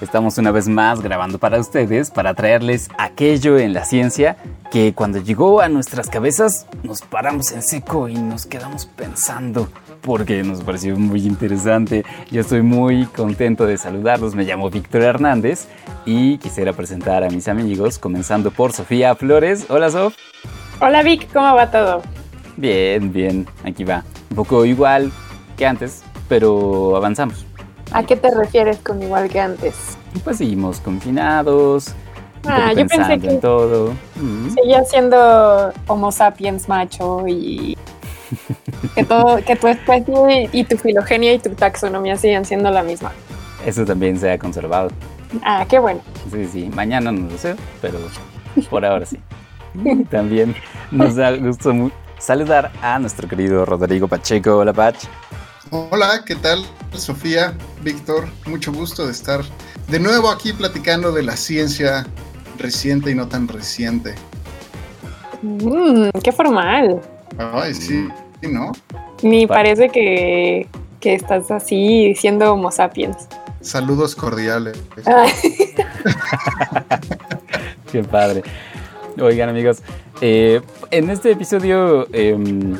Estamos una vez más grabando para ustedes para traerles aquello en la ciencia que cuando llegó a nuestras cabezas nos paramos en seco y nos quedamos pensando porque nos pareció muy interesante. Yo estoy muy contento de saludarlos. Me llamo Víctor Hernández y quisiera presentar a mis amigos, comenzando por Sofía Flores. Hola Sof. Hola Vic, ¿cómo va todo? Bien, bien, aquí va. Un poco igual que antes, pero avanzamos. ¿A qué te refieres con igual que antes? Pues seguimos confinados, Ah, yo pensé que- en todo. Mm. Seguía siendo Homo sapiens macho y que todo, que tu especie y tu filogenia y tu taxonomía siguen siendo la misma. Eso también se ha conservado. Ah, qué bueno. Sí, sí, mañana no lo sé, pero por ahora sí. También nos da gusto saludar a nuestro querido Rodrigo Pacheco. Hola, Pach. Hola, ¿qué tal? Sofía, Víctor, mucho gusto de estar de nuevo aquí platicando de la ciencia reciente y no tan reciente. Mm, qué formal. Ay, sí, sí, ¿no? Ni Pa- parece que, que estás así siendo Homo sapiens. Saludos cordiales. Ay, Qué padre. Oigan, amigos, eh, en este episodio, em,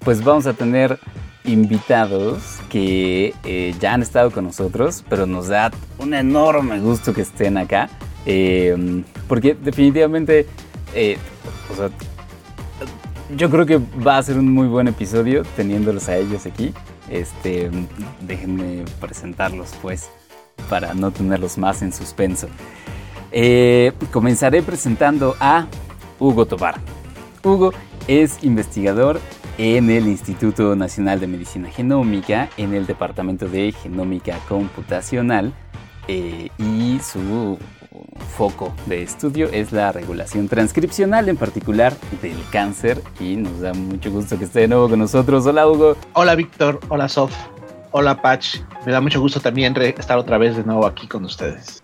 pues vamos a tener invitados que eh, ya han estado con nosotros, pero nos da un enorme gusto que estén acá, em, porque definitivamente, eh, yo creo que va a ser un muy buen episodio teniéndolos a ellos aquí. Este, déjenme presentarlos, pues, para no tenerlos más en suspenso. Eh, comenzaré presentando a Hugo Tobar. Hugo es investigador en el Instituto Nacional de Medicina Genómica, en el Departamento de Genómica Computacional, eh, y su foco de estudio es la regulación transcripcional, en particular del cáncer, y nos da mucho gusto que esté de nuevo con nosotros. Hola Hugo. Hola Víctor, hola Sof, hola Patch. Me da mucho gusto también estar otra vez de nuevo aquí con ustedes.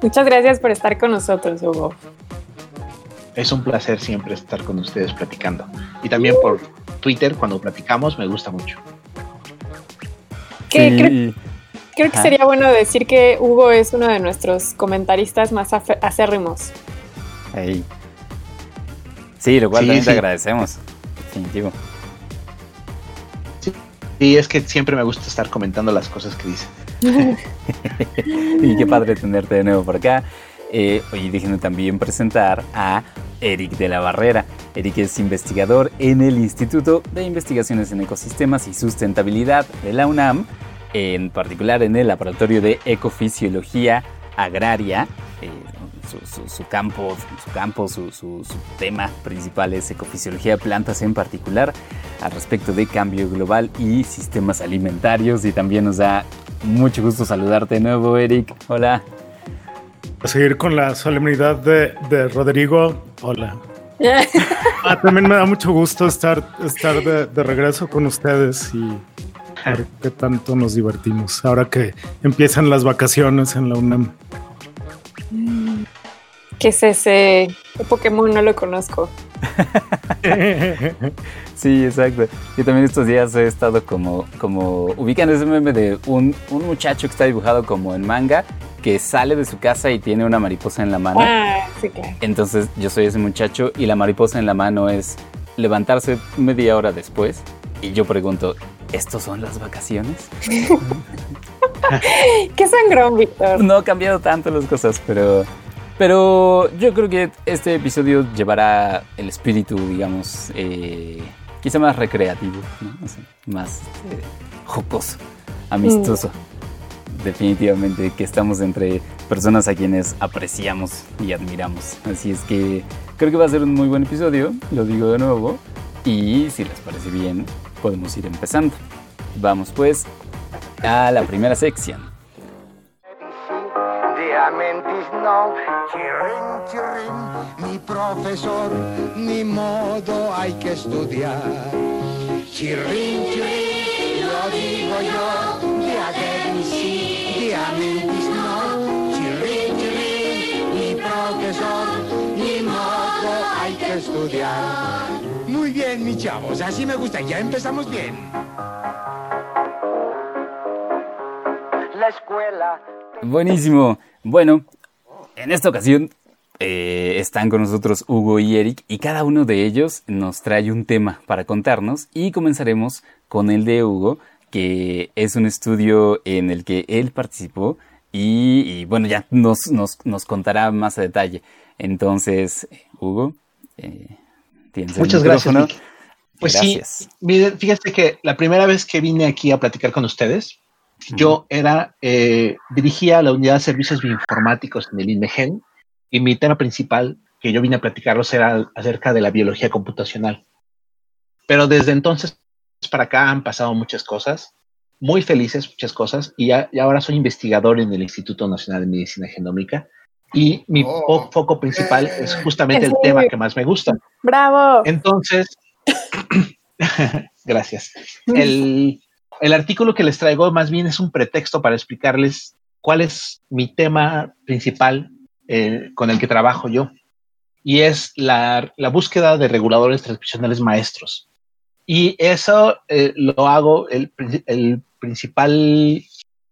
muchas gracias por estar con nosotros, Hugo. Es un placer siempre estar con ustedes platicando. Y también por Twitter, cuando platicamos, me gusta mucho. Que Sí, creo, creo que sería bueno decir que Hugo es uno de nuestros comentaristas más acérrimos. Sí, lo cual Sí, también te sí. agradecemos. Definitivo. Y es que siempre me gusta estar comentando las cosas que dicen. y qué padre tenerte de nuevo por acá. Eh, oye, déjenme también presentar a Eric de la Barrera. Eric es investigador en el Instituto de Investigaciones en Ecosistemas y Sustentabilidad de la UNAM, en particular en el Laboratorio de Ecofisiología Agraria. Eh, su, su- su campo, su, campo su, su- tema principal es ecofisiología de plantas en particular, al respecto de cambio global y sistemas alimentarios. Y también nos da mucho gusto saludarte de nuevo, Eric. Hola. A seguir con la solemnidad de, de Rodrigo. Hola. Ah, también me da mucho gusto estar, estar de, de regreso con ustedes y ver qué tanto nos divertimos ahora que empiezan las vacaciones en la UNAM. ¿Qué es ese? ¿Qué Pokémon no lo conozco? Sí, exacto. Yo también estos días he estado como, como ubican ese meme de un, un muchacho que está dibujado como en manga, que sale de su casa y tiene una mariposa en la mano. Ah, sí, claro. Entonces yo soy ese muchacho y la mariposa en la mano es levantarse media hora después y yo pregunto, ¿estos son las vacaciones? ¿Qué sangrón, Víctor? No ha cambiado tanto las cosas, pero, pero yo creo que este episodio llevará el espíritu, digamos, eh, quizá más recreativo, más este, jocoso, amistoso. Definitivamente que estamos entre personas a quienes apreciamos y admiramos. Así es que creo que va a ser un muy buen episodio, lo digo de nuevo. Y si les parece bien, podemos ir empezando. Vamos pues a la primera sección. Estudiar. Muy bien, mis chavos, así me gusta, ya empezamos bien. La escuela Buenísimo. Bueno, en esta ocasión eh, están con nosotros Hugo y Eric y cada uno de ellos nos trae un tema para contarnos y comenzaremos con el de Hugo, que es un estudio en el que él participó y, bueno, ya nos, nos, nos, contará más a detalle. Entonces, Hugo, eh, tienes Muchas gracias. Pues sí, miren, fíjate que la primera vez que vine aquí a platicar con ustedes, yo era, eh, dirigía la unidad de servicios bioinformáticos en el INMEGEN y mi tema principal que yo vine a platicarlos era acerca de la biología computacional. Pero desde entonces para acá han pasado muchas cosas, muy felices muchas cosas, y, ahora soy investigador en el Instituto Nacional de Medicina Genómica. Y mi oh. foco principal es justamente el tema que más me gusta. ¡Bravo! Entonces, gracias. El, el artículo que les traigo más bien es un pretexto para explicarles cuál es mi tema principal eh, con el que trabajo yo. Y es la, búsqueda de reguladores transcripcionales maestros. Y eso eh, lo hago, el, principal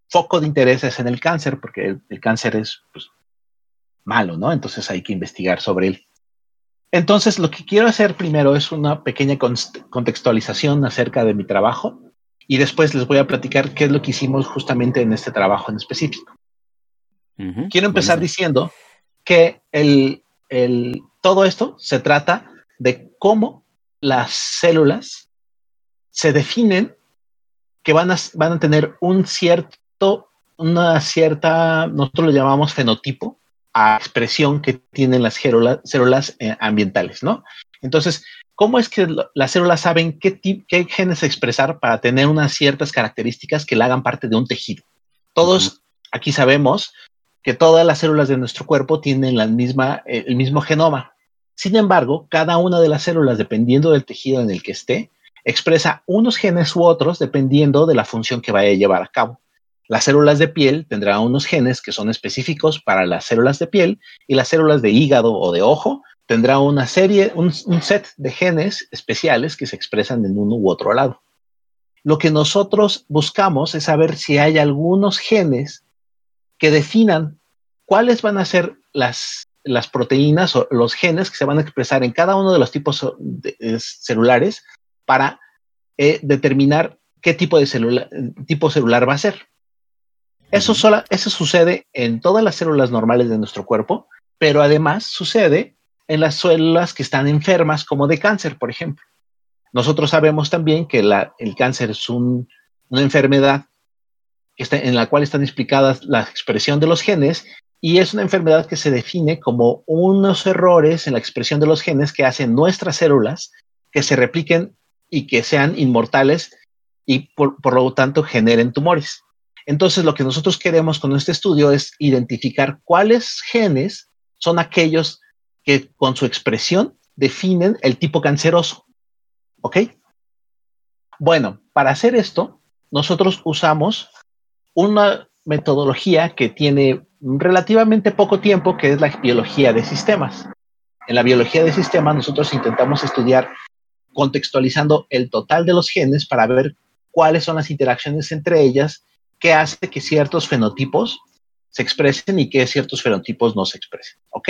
foco de interés es en el cáncer, porque el, cáncer es pues, malo, ¿no? Entonces hay que investigar sobre él. Entonces, lo que quiero hacer primero es una pequeña contextualización acerca de mi trabajo y después les voy a platicar qué es lo que hicimos justamente en este trabajo en específico. Quiero empezar diciendo que el, todo esto se trata de cómo las células se definen que van a, van a tener un cierto, una cierta, nosotros le llamamos fenotipo, a expresión que tienen las células, células eh, ambientales, ¿no? Entonces, ¿Cómo es que las células saben qué, qué genes expresar para tener unas ciertas características que le hagan parte de un tejido? Todos aquí sabemos que todas las células de nuestro cuerpo tienen la misma, eh, el mismo genoma. Sin embargo, cada una de las células, dependiendo del tejido en el que esté, expresa unos genes u otros dependiendo de la función que vaya a llevar a cabo. Las células de piel tendrán unos genes que son específicos para las células de piel y las células de hígado o de ojo tendrá una serie, un, set de genes especiales que se expresan en uno u otro lado. Lo que nosotros buscamos es saber si hay algunos genes que definan cuáles van a ser las, las proteínas o los genes que se van a expresar en cada uno de los tipos celulares para eh, determinar qué tipo de célula, tipo celular va a ser. Eso, sola, eso sucede en todas las células normales de nuestro cuerpo, pero además sucede en las células que están enfermas, como de cáncer, por ejemplo. Nosotros sabemos también que el cáncer es una enfermedad en la cual están explicadas la expresión de los genes y es una enfermedad que se define como unos errores en la expresión de los genes que hacen nuestras células que se repliquen y que sean inmortales y por, por lo tanto generen tumores. Entonces, lo que nosotros queremos con este estudio es identificar cuáles genes son aquellos que con su expresión definen el tipo canceroso. ¿Ok? Bueno, para hacer esto, nosotros usamos una metodología que tiene relativamente poco tiempo, que es la biología de sistemas. En la biología de sistemas nosotros intentamos estudiar contextualizando el total de los genes para ver cuáles son las interacciones entre ellas que hace que ciertos fenotipos se expresen y que ciertos fenotipos no se expresen. ¿Ok?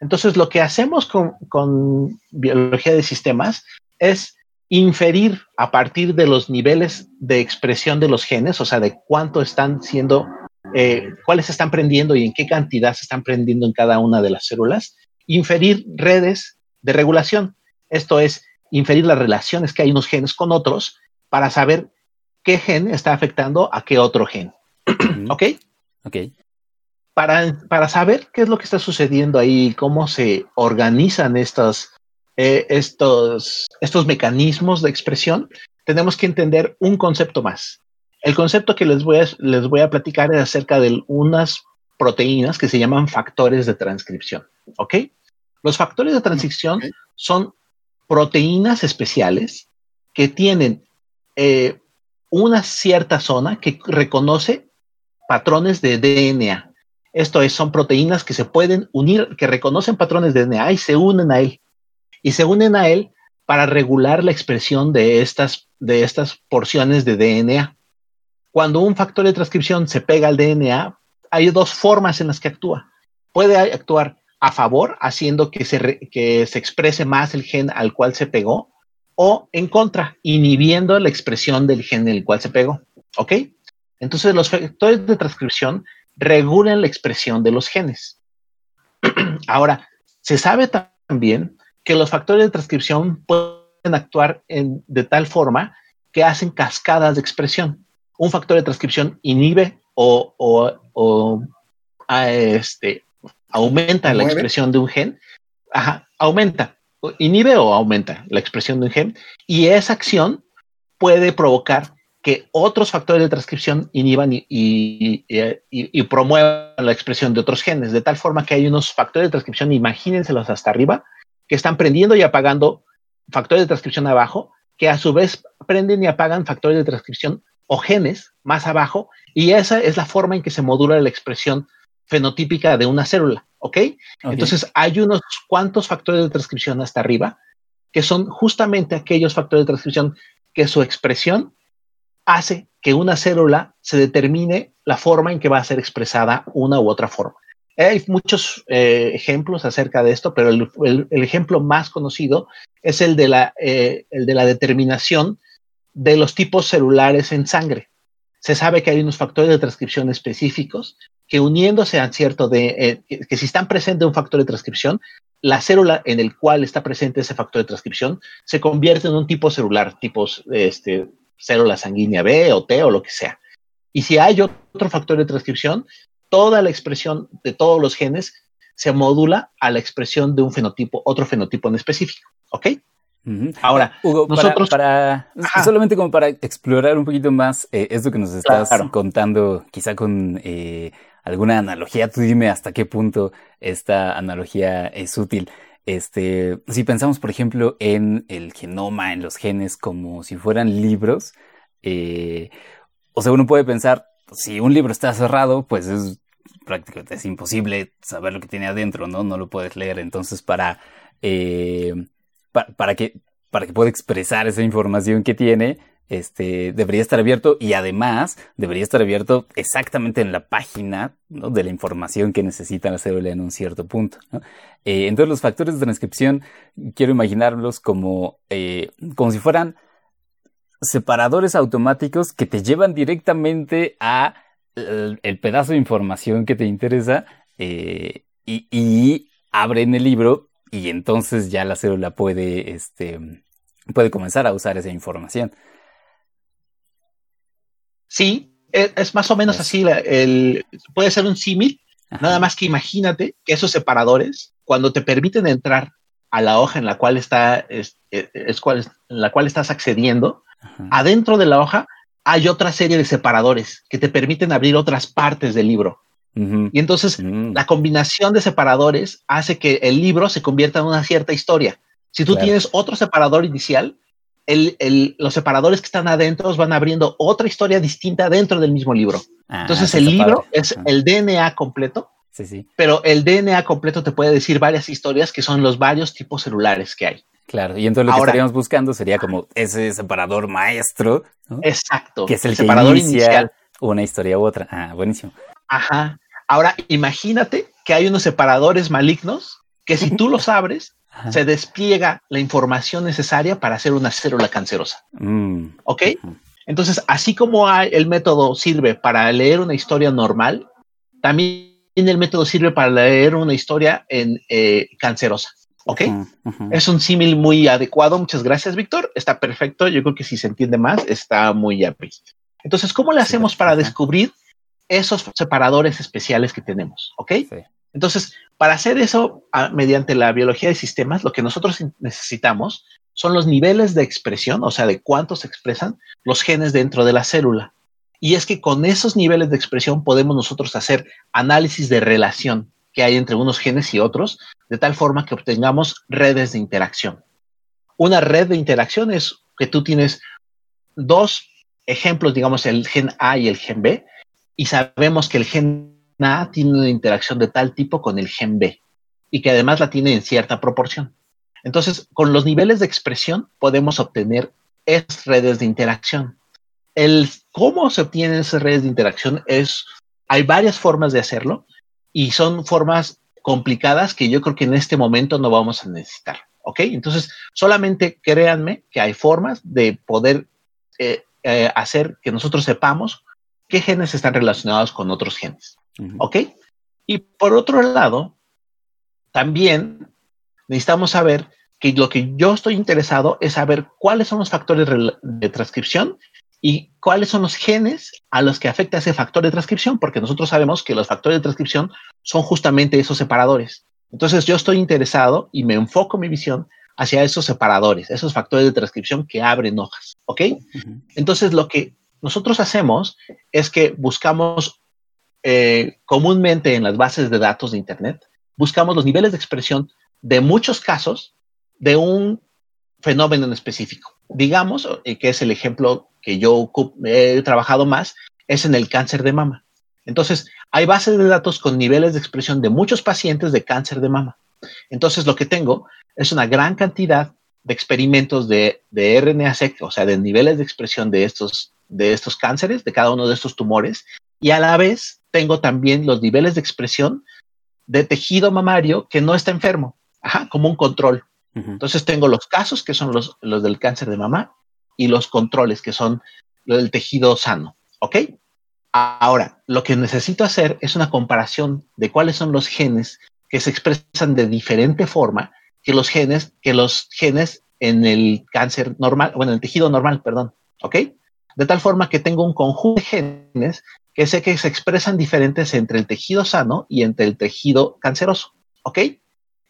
Entonces, lo que hacemos con, biología de sistemas es inferir a partir de los niveles de expresión de los genes, o sea, de cuánto están siendo, eh, cuáles están prendiendo y en qué cantidad se están prendiendo en cada una de las células, inferir redes de regulación. Esto es, inferir las relaciones que hay unos genes con otros para saber qué gen está afectando a qué otro gen. ¿Ok? Ok para, saber qué es lo que está sucediendo ahí, cómo se organizan estos, eh, estos, estos mecanismos de expresión, tenemos que entender un concepto más. El concepto que les voy a, les voy a platicar es acerca de unas proteínas que se llaman factores de transcripción. ¿Ok? Los factores de transcripción son proteínas especiales que tienen eh, una cierta zona que reconoce patrones de DNA. Esto es, son proteínas que se pueden unir, que reconocen patrones de DNA y se unen a él. Y se unen a él para regular la expresión de estas, de estas porciones de DNA. Cuando un factor de transcripción se pega al DNA, hay dos formas en las que actúa. Puede actuar a favor, haciendo que se, que se exprese más el gen al cual se pegó, o en contra, inhibiendo la expresión del gen en el cual se pegó. ¿Ok? Entonces, los factores de transcripción regulan la expresión de los genes. Ahora, se sabe también que los factores de transcripción pueden actuar de tal forma que hacen cascadas de expresión. Un factor de transcripción inhibe o, o- o, a este, aumenta la expresión de un gen. Ajá, aumenta, inhibe o aumenta la expresión de un gen. Y esa acción puede provocar que otros factores de transcripción inhiban y, y- y- y- y promuevan la expresión de otros genes, de tal forma que hay unos factores de transcripción, imagínenselos hasta arriba, que están prendiendo y apagando factores de transcripción abajo, que a su vez prenden y apagan factores de transcripción o genes más abajo, y esa es la forma en que se modula la expresión fenotípica de una célula, ¿ok? Ok. Entonces hay unos cuantos factores de transcripción hasta arriba, que son justamente aquellos factores de transcripción que su expresión hace que una célula se determine la forma en que va a ser expresada una u otra forma. Hay muchos eh, ejemplos acerca de esto, pero el, el- el ejemplo más conocido es el de, la, eh, el de la determinación de los tipos celulares en sangre. Se sabe que hay unos factores de transcripción específicos que uniéndose a cierto de, eh, que, si están presentes un factor de transcripción, la célula en el cual está presente ese factor de transcripción se convierte en un tipo celular, tipos este, célula sanguínea B o T o lo que sea. Y si hay otro factor de transcripción, toda la expresión de todos los genes se modula a la expresión de un fenotipo, otro fenotipo en específico. ¿Ok? Ahora, Hugo, para- nosotros- para, Ajá. solamente como para explorar un poquito más eh, esto que nos estás Claro. contando, quizá con eh, alguna analogía, tú dime hasta qué punto esta analogía es útil. Este, si pensamos, por ejemplo, en el genoma, en los genes, como si fueran libros, eh, o sea, uno puede pensar, si un libro está cerrado, pues es prácticamente es imposible saber lo que tiene adentro, ¿no? No lo puedes leer. Entonces, para, eh, pa- para que para que pueda expresar esa información que tiene, este, debería estar abierto y además debería estar abierto exactamente en la página ¿no? de la información que necesita la célula en un cierto punto. Eh, entonces los factores de transcripción quiero imaginarlos como, eh, como si fueran separadores automáticos que te llevan directamente a el, el pedazo de información que te interesa eh, y, y abren el libro y entonces ya la célula puede, este, puede comenzar a usar esa información. Sí, es, es más o menos así. el, puede ser un símil, nada más que imagínate que esos separadores, cuando te permiten entrar a la hoja en la cual está, es, es- es cual, en la cual estás accediendo, Ajá. adentro de la hoja hay otra serie de separadores que te permiten abrir otras partes del libro. Y entonces Mm. la combinación de separadores hace que el libro se convierta en una cierta historia. Si tú Claro. tienes otro separador inicial, el- el- los separadores que están adentro van abriendo otra historia distinta dentro del mismo libro. Ah, Entonces el libro padre. es el DNA completo, Sí, sí, pero el DNA completo te puede decir varias historias que son los varios tipos celulares que hay. claro. Y entonces lo que estaríamos buscando sería como ese separador maestro, ¿no? Exacto. que es el, separador inicia inicial. una historia u otra. Ah, buenísimo. Ajá. Ahora imagínate que hay unos separadores malignos que si tú los abres, Ajá. se despliega la información necesaria para hacer una célula cancerosa. Mm, ¿Ok? Entonces, así como hay- el método sirve para leer una historia normal, también el método sirve para leer una historia en eh, cancerosa. ¿Ok? Es un símil muy adecuado. Muchas gracias, Víctor. Está perfecto. Yo creo que si se entiende más, está muy happy. Entonces, ¿cómo le hacemos para descubrir esos separadores especiales que tenemos? ¿Ok? Sí. Entonces, para hacer eso ah, mediante la biología de sistemas, lo que nosotros necesitamos son los niveles de expresión, o sea, de cuánto se expresan los genes dentro de la célula. Y es que con esos niveles de expresión podemos nosotros hacer análisis de relación que hay entre unos genes y otros, de tal forma que obtengamos redes de interacción. Una red de interacción es que tú tienes dos ejemplos, digamos, el gen A y el gen B, y sabemos que el gen A tiene una interacción de tal tipo con el gen B, y que además la tiene en cierta proporción. Entonces, con los niveles de expresión podemos obtener esas redes de interacción. El cómo se obtienen esas redes de interacción es, hay varias formas de hacerlo y son formas complicadas que yo creo que en este momento no vamos a necesitar. ¿Ok? Entonces, solamente créanme que hay formas de poder eh, eh, hacer que nosotros sepamos qué genes están relacionados con otros genes. ¿Ok? Y por otro lado, también necesitamos saber que lo que yo estoy interesado es saber cuáles son los factores de transcripción y cuáles son los genes a los que afecta ese factor de transcripción, porque nosotros sabemos que los factores de transcripción son justamente esos separadores. Entonces yo estoy interesado y me enfoco mi visión hacia esos separadores, esos factores de transcripción que abren hojas, ¿ok? Entonces lo que nosotros hacemos es que buscamos eh, comúnmente en las bases de datos de Internet, buscamos los niveles de expresión de muchos casos de un fenómeno en específico. Digamos eh, que es el ejemplo que yo he trabajado más, es en el cáncer de mama. Entonces, hay bases de datos con niveles de expresión de muchos pacientes de cáncer de mama. Entonces, lo que tengo es una gran cantidad de experimentos de, de RNA-seq, o sea, de niveles de expresión de estos, de estos cánceres, de cada uno de estos tumores, y a la vez tengo también los niveles de expresión de tejido mamario que no está enfermo, como un control. Entonces tengo los casos que son los, los del cáncer de mama y los controles que son del tejido sano. ¿Ok? Ahora, lo que necesito hacer es una comparación de cuáles son los genes que se expresan de diferente forma que los genes, que los genes en el cáncer normal, bueno, en el tejido normal, perdón. ¿Ok? De tal forma que tengo un conjunto de genes que sé que se expresan diferentes entre el tejido sano y entre el tejido canceroso. ¿Ok?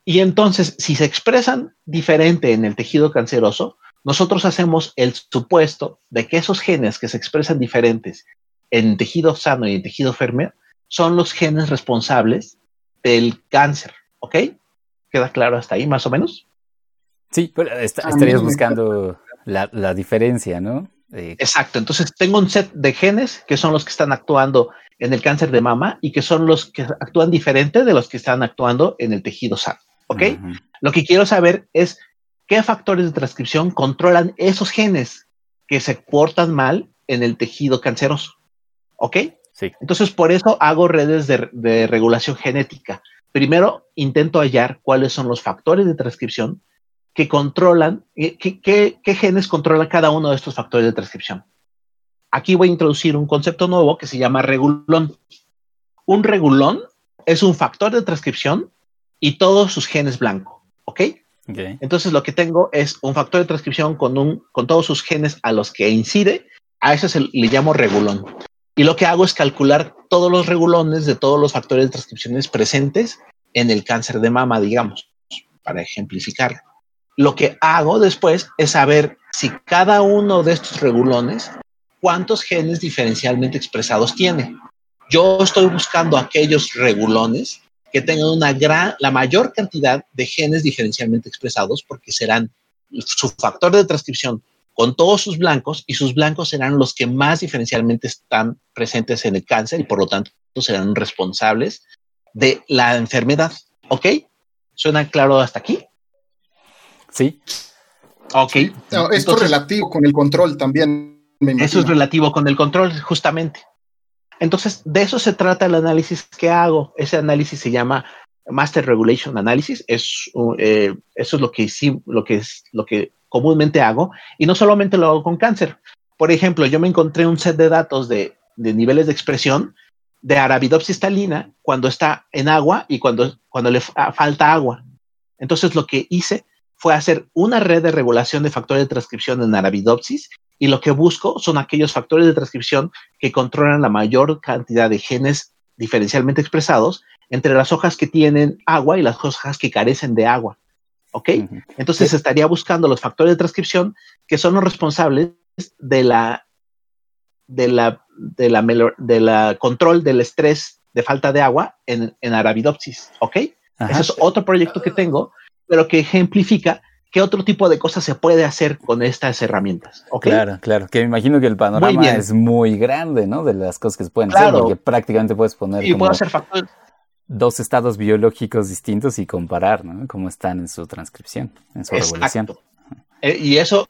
Y entonces, si se expresan diferente en el tejido canceroso, nosotros hacemos el supuesto de que esos genes que se expresan diferentes en tejido sano y en tejido enfermo son los genes responsables del cáncer. ¿Ok? ¿Queda claro hasta ahí, más o menos? Sí, pero estarías buscando la, la, diferencia, ¿no? Eh, Exacto. Entonces, tengo un set de genes que son los que están actuando en el cáncer de mama y que son los que actúan diferente de los que están actuando en el tejido sano. ¿Ok? Lo que quiero saber es qué factores de transcripción controlan esos genes que se portan mal en el tejido canceroso. ¿Ok? Sí. Entonces, por eso hago redes de, regulación genética. Primero, intento hallar cuáles son los factores de transcripción que controlan, eh, qué, genes controlan cada uno de estos factores de transcripción. Aquí voy a introducir un concepto nuevo que se llama regulón. Un regulón es un factor de transcripción y todos sus genes blanco. ¿Ok? Entonces lo que tengo es un factor de transcripción con, un, con todos sus genes a los que incide. A eso se le llamo regulón. Y lo que hago es calcular todos los regulones de todos los factores de transcripciones presentes en el cáncer de mama, digamos, para ejemplificar. Lo que hago después es saber si cada uno de estos regulones, cuántos genes diferencialmente expresados tiene. Yo estoy buscando aquellos regulones que tengan una gran, la mayor cantidad de genes diferencialmente expresados, porque serán su factor de transcripción con todos sus blancos y sus blancos serán los que más diferencialmente están presentes en el cáncer y por lo tanto serán responsables de la enfermedad. ¿Ok? ¿Suena claro hasta aquí? Sí. Ok. esto es relativo con el control también. eso es relativo con el control, justamente. Entonces, de eso se trata el análisis que hago. Ese análisis se llama Master Regulation Analysis. Es, eh, eso es lo que, sí, lo, que es, lo que comúnmente hago. Y no solamente lo hago con cáncer. Por ejemplo, yo me encontré un set de datos de, de niveles de expresión de Arabidopsis talina cuando está en agua y cuando, cuando le falta agua. Entonces, lo que hice fue hacer una red de regulación de factores de transcripción en Arabidopsis y lo que busco son aquellos factores de transcripción que controlan la mayor cantidad de genes diferencialmente expresados entre las hojas que tienen agua y las hojas que carecen de agua. ¿Ok? Entonces estaría buscando los factores de transcripción que son los responsables de la, de la de la, de la control del estrés de falta de agua en, en Arabidopsis, ¿ok? Ese es otro proyecto que tengo, pero que ejemplifica qué otro tipo de cosas se puede hacer con estas herramientas. ¿okay? Claro, claro. Que me imagino que el panorama es muy grande, ¿no? De las cosas que se pueden hacer, porque prácticamente puedes poner. Y puedo hacer factores. Dos estados biológicos distintos y comparar, ¿no? Cómo están en su transcripción, en su regulación. Eh, y eso,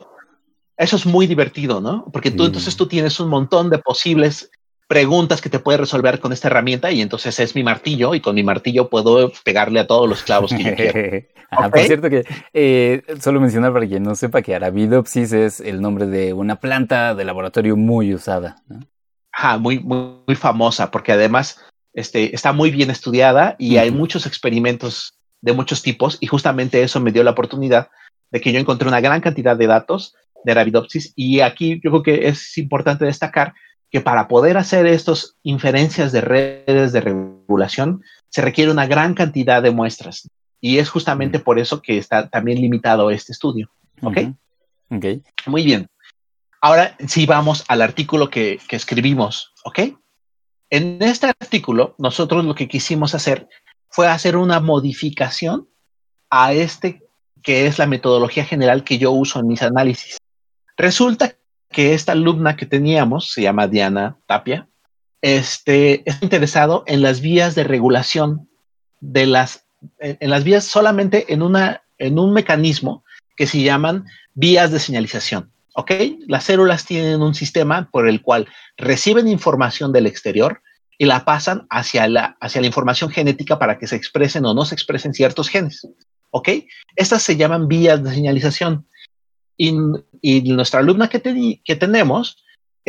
eso es muy divertido, ¿no? Porque tú entonces tú tienes un montón de posibles preguntas que te puede resolver con esta herramienta y entonces es mi martillo y con mi martillo puedo pegarle a todos los clavos que yo quiero. Por cierto que eh, solo mencionar para quien no sepa que Arabidopsis es el nombre de una planta de laboratorio muy usada. Ajá, muy, muy, muy, famosa porque además este, está muy bien estudiada y hay muchos experimentos de muchos tipos y justamente eso me dio la oportunidad de que yo encontré una gran cantidad de datos de Arabidopsis y aquí yo creo que es importante destacar que para poder hacer estas inferencias de redes de regulación se requiere una gran cantidad de muestras. Y es justamente por eso que está también limitado este estudio. ¿Ok? Ok. Muy bien. Ahora sí vamos al artículo que, que escribimos. ¿Ok? En este artículo, nosotros lo que quisimos hacer fue hacer una modificación a este que es la metodología general que yo uso en mis análisis. Resulta que esta alumna que teníamos, se llama Diana Tapia, este, es interesado en las vías de regulación de las, en, las vías solamente en, una, en un mecanismo que se llaman vías de señalización. ¿Ok? Las células tienen un sistema por el cual reciben información del exterior y la pasan hacia la, hacia la información genética para que se expresen o no se expresen ciertos genes. ¿Ok? Estas se llaman vías de señalización. Y, nuestra alumna que, que tenemos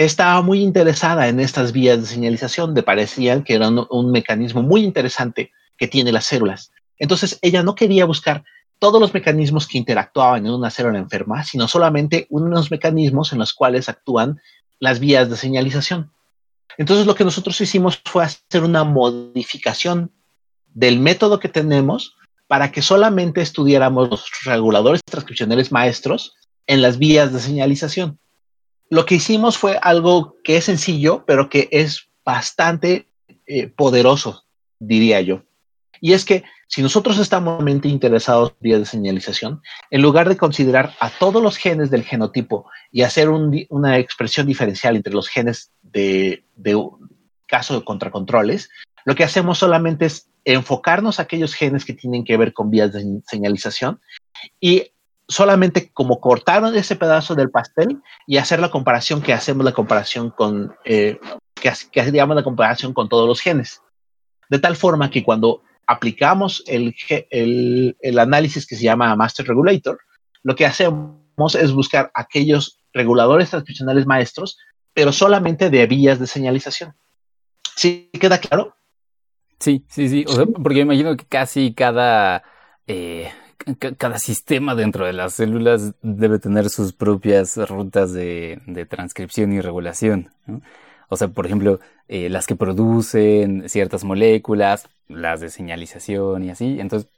estaba muy interesada en estas vías de señalización, le parecían que eran un, mecanismo muy interesante que tiene las células. Entonces ella no quería buscar todos los mecanismos que interactuaban en una célula enferma, sino solamente unos mecanismos en los cuales actúan las vías de señalización. Entonces lo que nosotros hicimos fue hacer una modificación del método que tenemos para que solamente estudiáramos los reguladores transcripcionales maestros en las vías de señalización. Lo que hicimos fue algo que es sencillo, pero que es bastante eh, poderoso, diría yo. Y es que si nosotros estamos realmente interesados en vías de señalización, en lugar de considerar a todos los genes del genotipo y hacer una expresión diferencial entre los genes de, de caso de contracontroles, lo que hacemos solamente es enfocarnos a aquellos genes que tienen que ver con vías de señalización y solamente como cortaron ese pedazo del pastel y hacer la comparación que hacemos la comparación con, eh, que, que la comparación con todos los genes. De tal forma que cuando aplicamos el, el, el análisis que se llama Master Regulator, lo que hacemos es buscar aquellos reguladores transcripcionales maestros, pero solamente de vías de señalización. ¿Sí queda claro? Sí, sí, sí. O sea, porque imagino que casi cada eh, cada sistema dentro de las células debe tener sus propias rutas de, transcripción y regulación. O sea, por ejemplo, eh, las que producen ciertas moléculas, las de señalización y así. Entonces,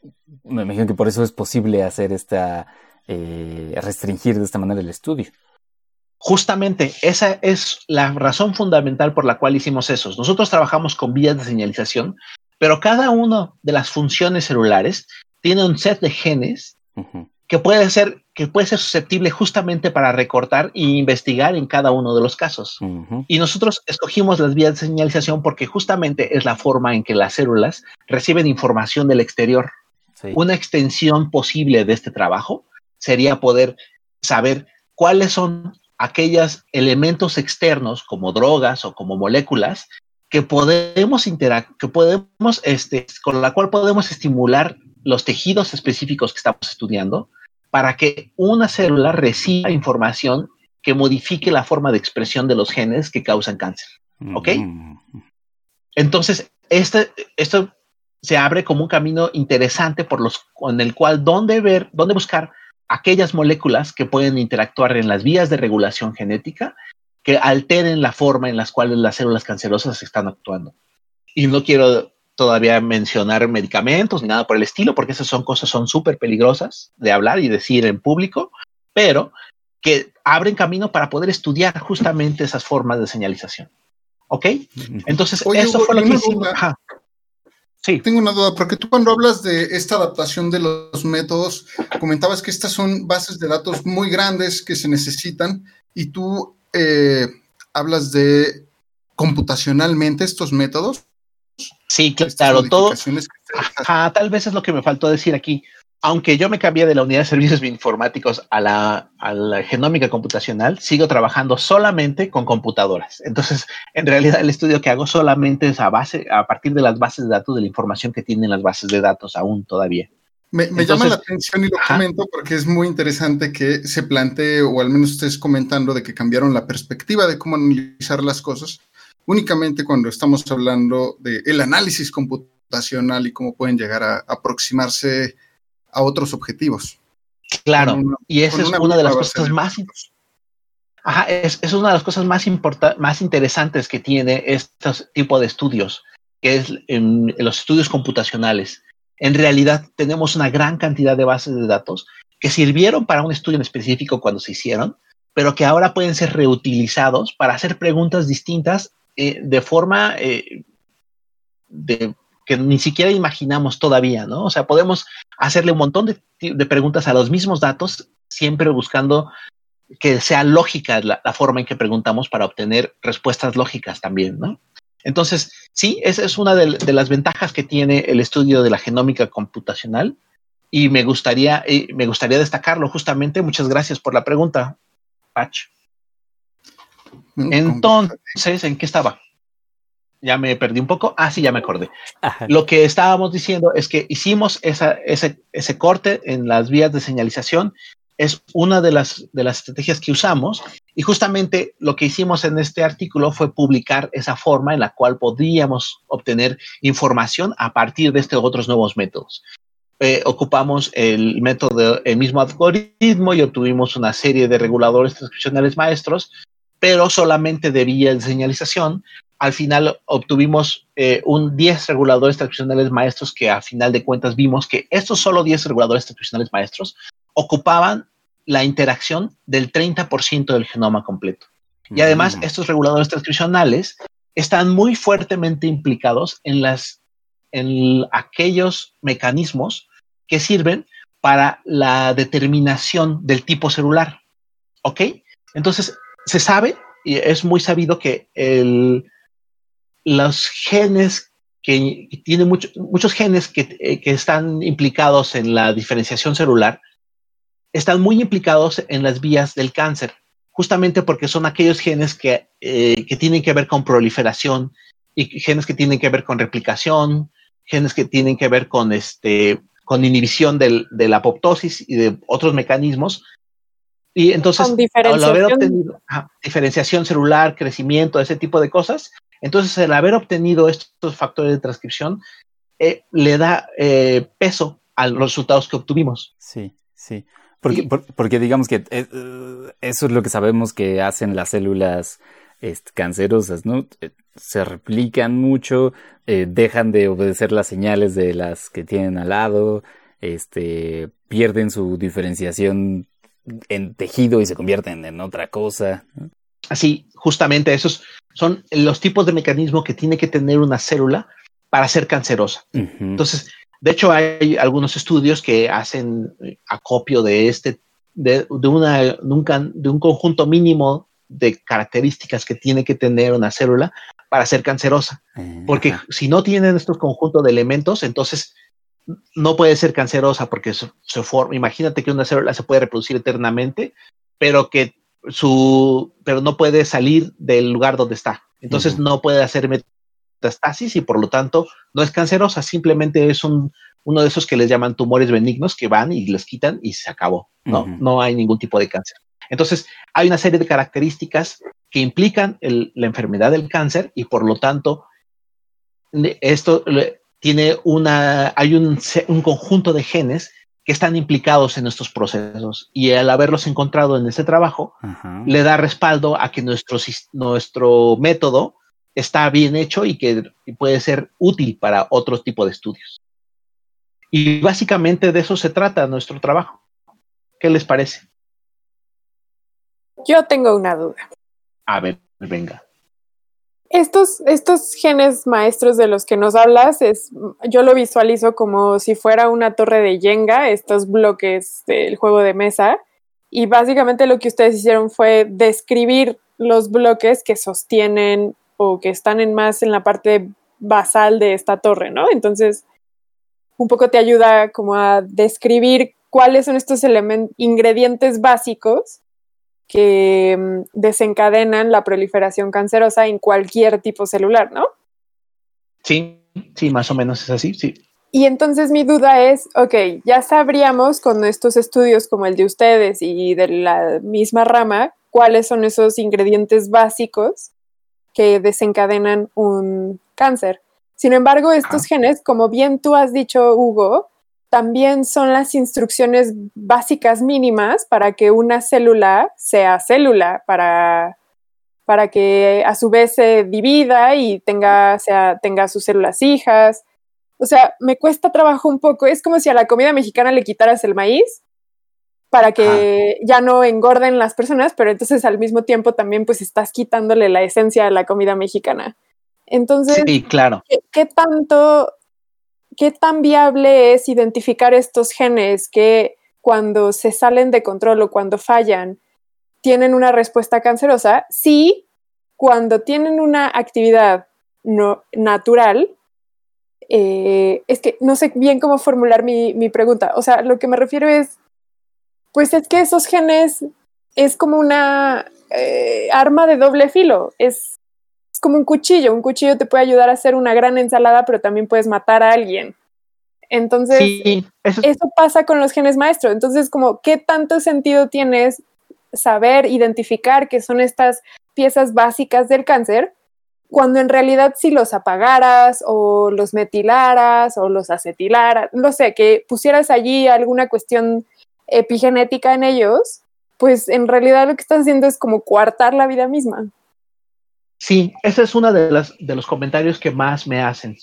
me imagino que por eso es posible hacer esta, eh, restringir de esta manera el estudio. Justamente, esa es la razón fundamental por la cual hicimos eso. Nosotros trabajamos con vías de señalización, pero cada una de las funciones celulares tiene un set de genes que puede ser que puede ser susceptible justamente para recortar e investigar en cada uno de los casos. Y nosotros escogimos las vías de señalización porque justamente es la forma en que las células reciben información del exterior. Una extensión posible de este trabajo sería poder saber cuáles son aquellos elementos externos como drogas o como moléculas que podemos interactuar, que podemos, este, con la cual podemos estimular los tejidos específicos que estamos estudiando para que una célula reciba información que modifique la forma de expresión de los genes que causan cáncer. ¿Ok? Mm. Entonces, este, esto se abre como un camino interesante por los, con el cual dónde ver, dónde buscar aquellas moléculas que pueden interactuar en las vías de regulación genética que alteren la forma en las cuales las células cancerosas están actuando. Y no quiero todavía mencionar medicamentos ni nada por el estilo, porque esas son cosas, son súper peligrosas de hablar y decir en público, pero que abren camino para poder estudiar justamente esas formas de señalización. ¿Ok? Entonces, Oye, eso Hugo, fue lo que hicimos. duda. Sí, Tengo una duda, porque tú cuando hablas de esta adaptación de los métodos, comentabas que estas son bases de datos muy grandes que se necesitan y tú eh, hablas de computacionalmente estos métodos. Sí, claro, todo. Ajá, tal vez es lo que me faltó decir aquí. Aunque yo me cambié de la unidad de servicios bioinformáticos a la, a la genómica computacional, sigo trabajando solamente con computadoras. Entonces, en realidad, el estudio que hago solamente es a base, a partir de las bases de datos, de la información que tienen las bases de datos aún todavía. Me, me Entonces- llama la atención y lo Ajá. comento porque es muy interesante que se plantee, o al menos estés comentando, de que cambiaron la perspectiva de cómo analizar las cosas, únicamente cuando estamos hablando del el análisis computacional y cómo pueden llegar a aproximarse a otros objetivos. Claro, una- y esa es una una de las cosas de más. Ajá, es, es una de las cosas más más interesantes que tiene este tipo de estudios, que es en, en los estudios computacionales. En realidad tenemos una gran cantidad de bases de datos que sirvieron para un estudio en específico cuando se hicieron, pero que ahora pueden ser reutilizados para hacer preguntas distintas eh, de forma eh, de, que ni siquiera imaginamos todavía, ¿no? O sea, podemos hacerle un montón de, preguntas a los mismos datos, siempre buscando que sea lógica la, forma en que preguntamos para obtener respuestas lógicas también, ¿no? Entonces, sí, esa es una de, las ventajas que tiene el estudio de la genómica computacional y me gustaría, eh, me gustaría destacarlo justamente. Muchas gracias por la pregunta, Patch. Entonces, ¿en qué estaba? Ya me perdí un poco. Ah, sí, ya me acordé. Ajá. Lo que estábamos diciendo es que hicimos esa, ese, ese corte en las vías de señalización es una de las, de las estrategias que usamos y justamente lo que hicimos en este artículo fue publicar esa forma en la cual podríamos obtener información a partir de estos otros nuevos métodos. Eh, ocupamos el método, el mismo algoritmo y obtuvimos una serie de reguladores transcripcionales maestros, pero solamente de vía de señalización. Al final obtuvimos eh, un 10 reguladores transcripcionales maestros que a final de cuentas vimos que estos solo 10 reguladores transcripcionales maestros ocupaban la interacción del 30% del genoma completo. Y además, mm. estos reguladores transcripcionales están muy fuertemente implicados en, las, en aquellos mecanismos que sirven para la determinación del tipo celular. ¿Ok? Entonces, se sabe y es muy sabido que el, los genes que tienen mucho, muchos genes que, eh, que están implicados en la diferenciación celular están muy implicados en las vías del cáncer, justamente porque son aquellos genes que, eh, que, tienen que ver con proliferación y genes que tienen que ver con replicación, genes que tienen que ver con, este, con inhibición del, de la apoptosis y de otros mecanismos. Y entonces, al haber obtenido diferenciación celular, crecimiento, ese tipo de cosas, entonces el haber obtenido estos factores de transcripción eh, le da eh, peso a los resultados que obtuvimos. Sí, sí. Porque, por, porque digamos que eh, eso es lo que sabemos que hacen las células este, cancerosas, ¿no? Se replican mucho, eh, dejan de obedecer las señales de las que tienen al lado, este, pierden su diferenciación en tejido y se convierten en otra cosa. Así, justamente esos son los tipos de mecanismo que tiene que tener una célula para ser cancerosa. Uh -huh. Entonces, de hecho, hay algunos estudios que hacen acopio de este, de, de, una, de, un, de un conjunto mínimo de características que tiene que tener una célula para ser cancerosa. Uh, porque ajá. si no tienen estos conjuntos de elementos, entonces no puede ser cancerosa porque se, se forma. Imagínate que una célula se puede reproducir eternamente, pero que su, pero no puede salir del lugar donde está. Entonces uh -huh. no puede hacer metastasis y por lo tanto no es cancerosa, simplemente es un, uno de esos que les llaman tumores benignos que van y les quitan y se acabó, ¿no? Uh -huh. No hay ningún tipo de cáncer. Entonces, hay una serie de características que implican el, la enfermedad del cáncer y por lo tanto esto tiene una, hay un, un conjunto de genes que están implicados en estos procesos y al haberlos encontrado en este trabajo le da respaldo a que nuestro, nuestro método está bien hecho y que puede ser útil para otro tipo de estudios. Y básicamente de eso se trata nuestro trabajo. ¿Qué les parece? Yo tengo una duda. A ver, venga. Estos, estos genes maestros de los que nos hablas, es, yo lo visualizo como si fuera una torre de Jenga, estos bloques del juego de mesa, y básicamente lo que ustedes hicieron fue describir los bloques que sostienen o que están en más en la parte basal de esta torre, ¿no? Entonces, un poco te ayuda como a describir cuáles son estos ingredientes básicos que mm, desencadenan la proliferación cancerosa en cualquier tipo celular, ¿no? Sí, sí, más o menos es así, sí. Y entonces mi duda es, ok, ya sabríamos con estos estudios como el de ustedes y de la misma rama, cuáles son esos ingredientes básicos que desencadenan un cáncer. Sin embargo, estos genes, como bien tú has dicho, Hugo, también son las instrucciones básicas mínimas para que una célula sea célula, para, para que a su vez se divida y tenga, sea, tenga sus células hijas. O sea, me cuesta trabajo un poco. Es como si a la comida mexicana le quitaras el maíz para que ya no engorden las personas, pero entonces al mismo tiempo también pues estás quitándole la esencia a la comida mexicana. Entonces, sí, claro. ¿qué, tanto ¿qué tan viable es identificar estos genes que cuando se salen de control o cuando fallan tienen una respuesta cancerosa? Sí, cuando tienen una actividad no, natural, eh, es que no sé bien cómo formular mi, pregunta. O sea, lo que me refiero es, pues es que esos genes es como una eh, arma de doble filo. Es como un cuchillo. Un cuchillo te puede ayudar a hacer una gran ensalada, pero también puedes matar a alguien. Entonces, eso... pasa con los genes maestros. Entonces, como, ¿qué tanto sentido tienes saber, identificar que son estas piezas básicas del cáncer? Cuando en realidad si los apagaras o los metilaras o los acetilaras, no sé, que pusieras allí alguna cuestión epigenética en ellos, pues en realidad lo que estás haciendo es como coartar la vida misma. Sí, ese es uno de, las, de los comentarios que más me hacen.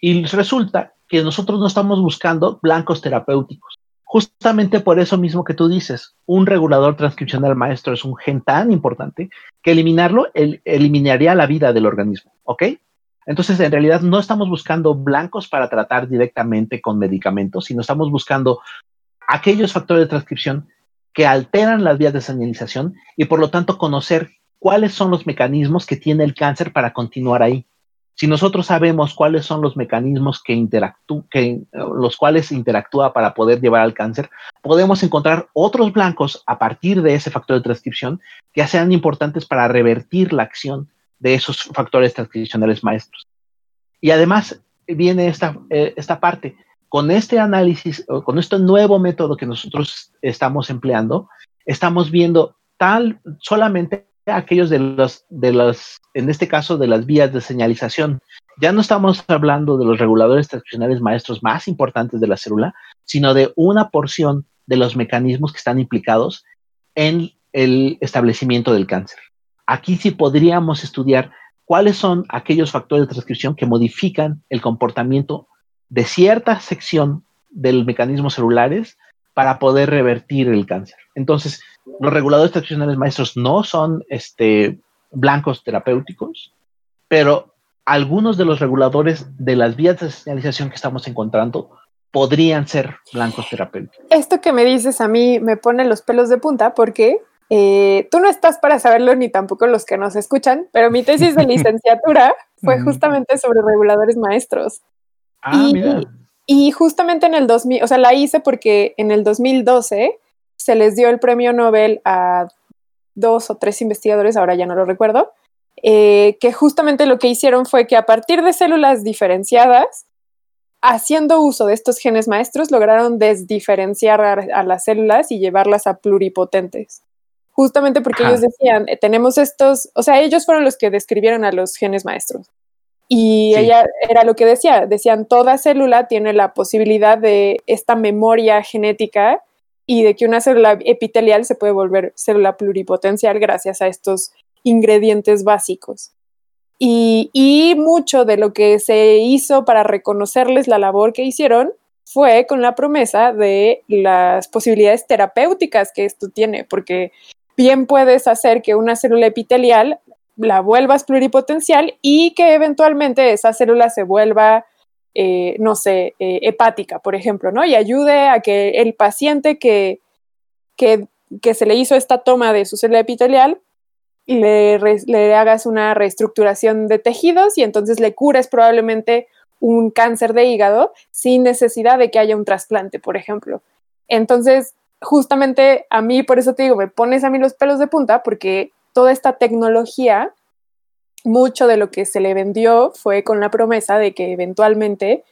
Y resulta que nosotros no estamos buscando blancos terapéuticos. Justamente por eso mismo que tú dices, un regulador transcripcional maestro es un gen tan importante que eliminarlo eliminaría la vida del organismo, ¿ok? Entonces, en realidad no estamos buscando blancos para tratar directamente con medicamentos, sino estamos buscando aquellos factores de transcripción que alteran las vías de señalización y por lo tanto conocer cuáles son los mecanismos que tiene el cáncer para continuar ahí. Si nosotros sabemos cuáles son los mecanismos que, que los cuales interactúa para poder llevar al cáncer, podemos encontrar otros blancos a partir de ese factor de transcripción que sean importantes para revertir la acción de esos factores transcripcionales maestros. Y además viene esta, eh, esta parte. Con este análisis, con este nuevo método que nosotros estamos empleando, estamos viendo tal solamente aquellos de los, de los, en este caso, de las vías de señalización. Ya no estamos hablando de los reguladores transcripcionales maestros más importantes de la célula, sino de una porción de los mecanismos que están implicados en el establecimiento del cáncer. Aquí sí podríamos estudiar cuáles son aquellos factores de transcripción que modifican el comportamiento de cierta sección del mecanismo celulares para poder revertir el cáncer. Entonces, los reguladores transcripcionales maestros no son este, blancos terapéuticos, pero algunos de los reguladores de las vías de señalización que estamos encontrando podrían ser blancos terapéuticos. Esto que me dices a mí me pone los pelos de punta porque eh, tú no estás para saberlo ni tampoco los que nos escuchan, pero mi tesis de licenciatura fue justamente sobre reguladores maestros. Ah, mira. Y justamente en el 2000, o sea, la hice porque en el 2012 se les dio el premio Nobel a dos o tres investigadores, ahora ya no lo recuerdo, eh, que justamente lo que hicieron fue que a partir de células diferenciadas, haciendo uso de estos genes maestros, lograron desdiferenciar a, las células y llevarlas a pluripotentes. Justamente porque ellos decían, eh, tenemos estos, o sea, ellos fueron los que describieron a los genes maestros. Y ella era lo que decía, decían, toda célula tiene la posibilidad de esta memoria genética y de que una célula epitelial se puede volver célula pluripotencial gracias a estos ingredientes básicos. Y, mucho de lo que se hizo para reconocerles la labor que hicieron fue con la promesa de las posibilidades terapéuticas que esto tiene, porque bien puedes hacer que una célula epitelial la vuelvas pluripotencial y que eventualmente esa célula se vuelva, eh, no sé, eh, hepática, por ejemplo, ¿no? Y ayude a que el paciente que, que, se le hizo esta toma de su célula epitelial le, le hagas una reestructuración de tejidos y entonces le cures probablemente un cáncer de hígado sin necesidad de que haya un trasplante, por ejemplo. Entonces, justamente a mí, por eso te digo, me pones a mí los pelos de punta porque toda esta tecnología, mucho de lo que se le vendió fue con la promesa de que eventualmente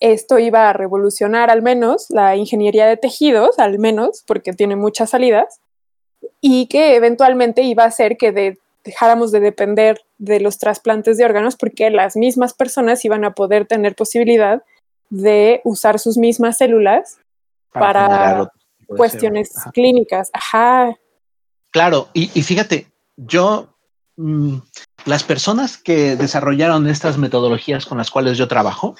esto iba a revolucionar al menos la ingeniería de tejidos, al menos, porque tiene muchas salidas, y que eventualmente iba a hacer que dejáramos de depender de los trasplantes de órganos porque las mismas personas iban a poder tener posibilidad de usar sus mismas células para, cuestiones clínicas. Ajá. Claro, y, fíjate, yo, mm, las personas que desarrollaron estas metodologías con las cuales yo trabajo,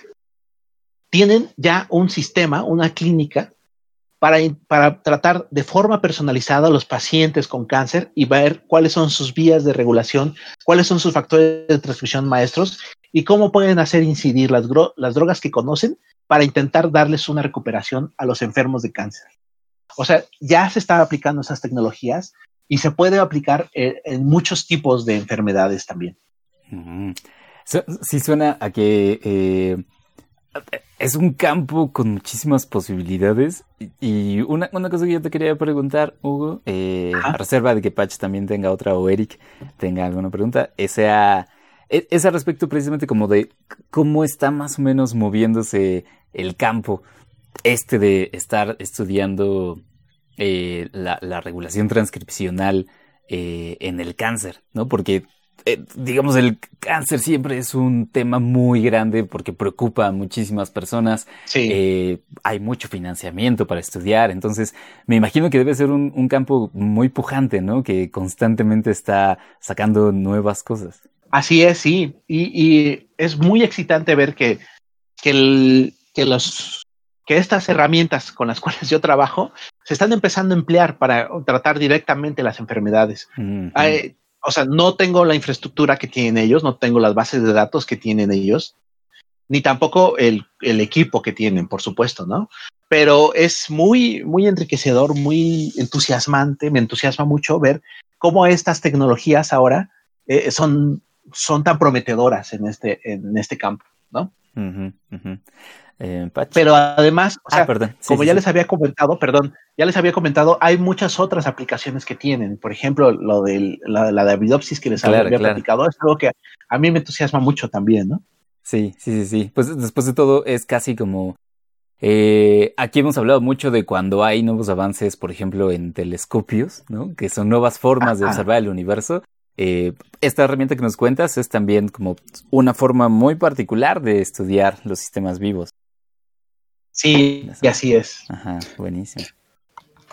tienen ya un sistema, una clínica para, para, tratar de forma personalizada a los pacientes con cáncer y ver cuáles son sus vías de regulación, cuáles son sus factores de transmisión maestros y cómo pueden hacer incidir las, las drogas que conocen para intentar darles una recuperación a los enfermos de cáncer. O sea, ya se están aplicando esas tecnologías y se puede aplicar en, muchos tipos de enfermedades también. Sí suena a que eh, es un campo con muchísimas posibilidades. Y una, cosa que yo te quería preguntar, Hugo, eh, a reserva de que Patch también tenga otra o Eric tenga alguna pregunta, ese e, es respecto precisamente como de cómo está más o menos moviéndose el campo este de estar estudiando eh, la, regulación transcripcional eh, en el cáncer, ¿no? Porque eh, digamos, el cáncer siempre es un tema muy grande porque preocupa a muchísimas personas. Sí. hay mucho financiamiento para estudiar, entonces me imagino que debe ser un, campo muy pujante, ¿no? Que constantemente está sacando nuevas cosas. Así es, sí. Y, es muy excitante ver que, que, el, que los que estas herramientas con las cuales yo trabajo se están empezando a emplear para tratar directamente las enfermedades. o sea, no tengo la infraestructura que tienen ellos, no tengo las bases de datos que tienen ellos, ni tampoco el, el equipo que tienen, por supuesto, ¿no? Pero es muy, muy enriquecedor, muy entusiasmante, me entusiasma mucho ver cómo estas tecnologías ahora eh, son, son tan prometedoras en este, en este campo, ¿no? Eh, Pero además, ah, como ya les había comentado, perdón, ya les había comentado, hay muchas otras aplicaciones que tienen. Por ejemplo, lo de la, la de que les había platicado, es algo que a mí me entusiasma mucho también, ¿no? Sí, sí, sí, sí. Pues después de todo es casi como... Eh, aquí hemos hablado mucho de cuando hay nuevos avances, por ejemplo, en telescopios, ¿no? Que son nuevas formas de observar el universo. Eh, esta herramienta que nos cuentas es también como una forma muy particular de estudiar los sistemas vivos. Sí, y así es. Ajá, buenísimo.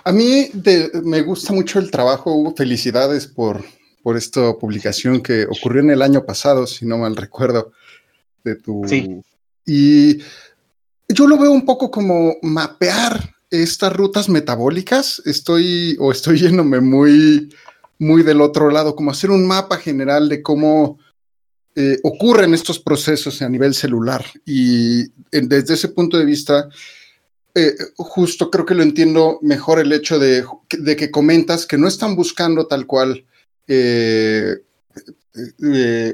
A mí me gusta mucho el trabajo, Hugo. Felicidades por, por esta publicación que ocurrió en el año pasado, si no mal recuerdo, de tu... Sí. Y yo lo veo un poco como mapear estas rutas metabólicas. Estoy, o estoy yéndome muy, muy del otro lado, como hacer un mapa general de cómo eh, ocurren estos procesos a nivel celular. Y desde ese punto de vista, eh, justo creo que lo entiendo mejor el hecho de, que comentas que no están buscando tal cual eh,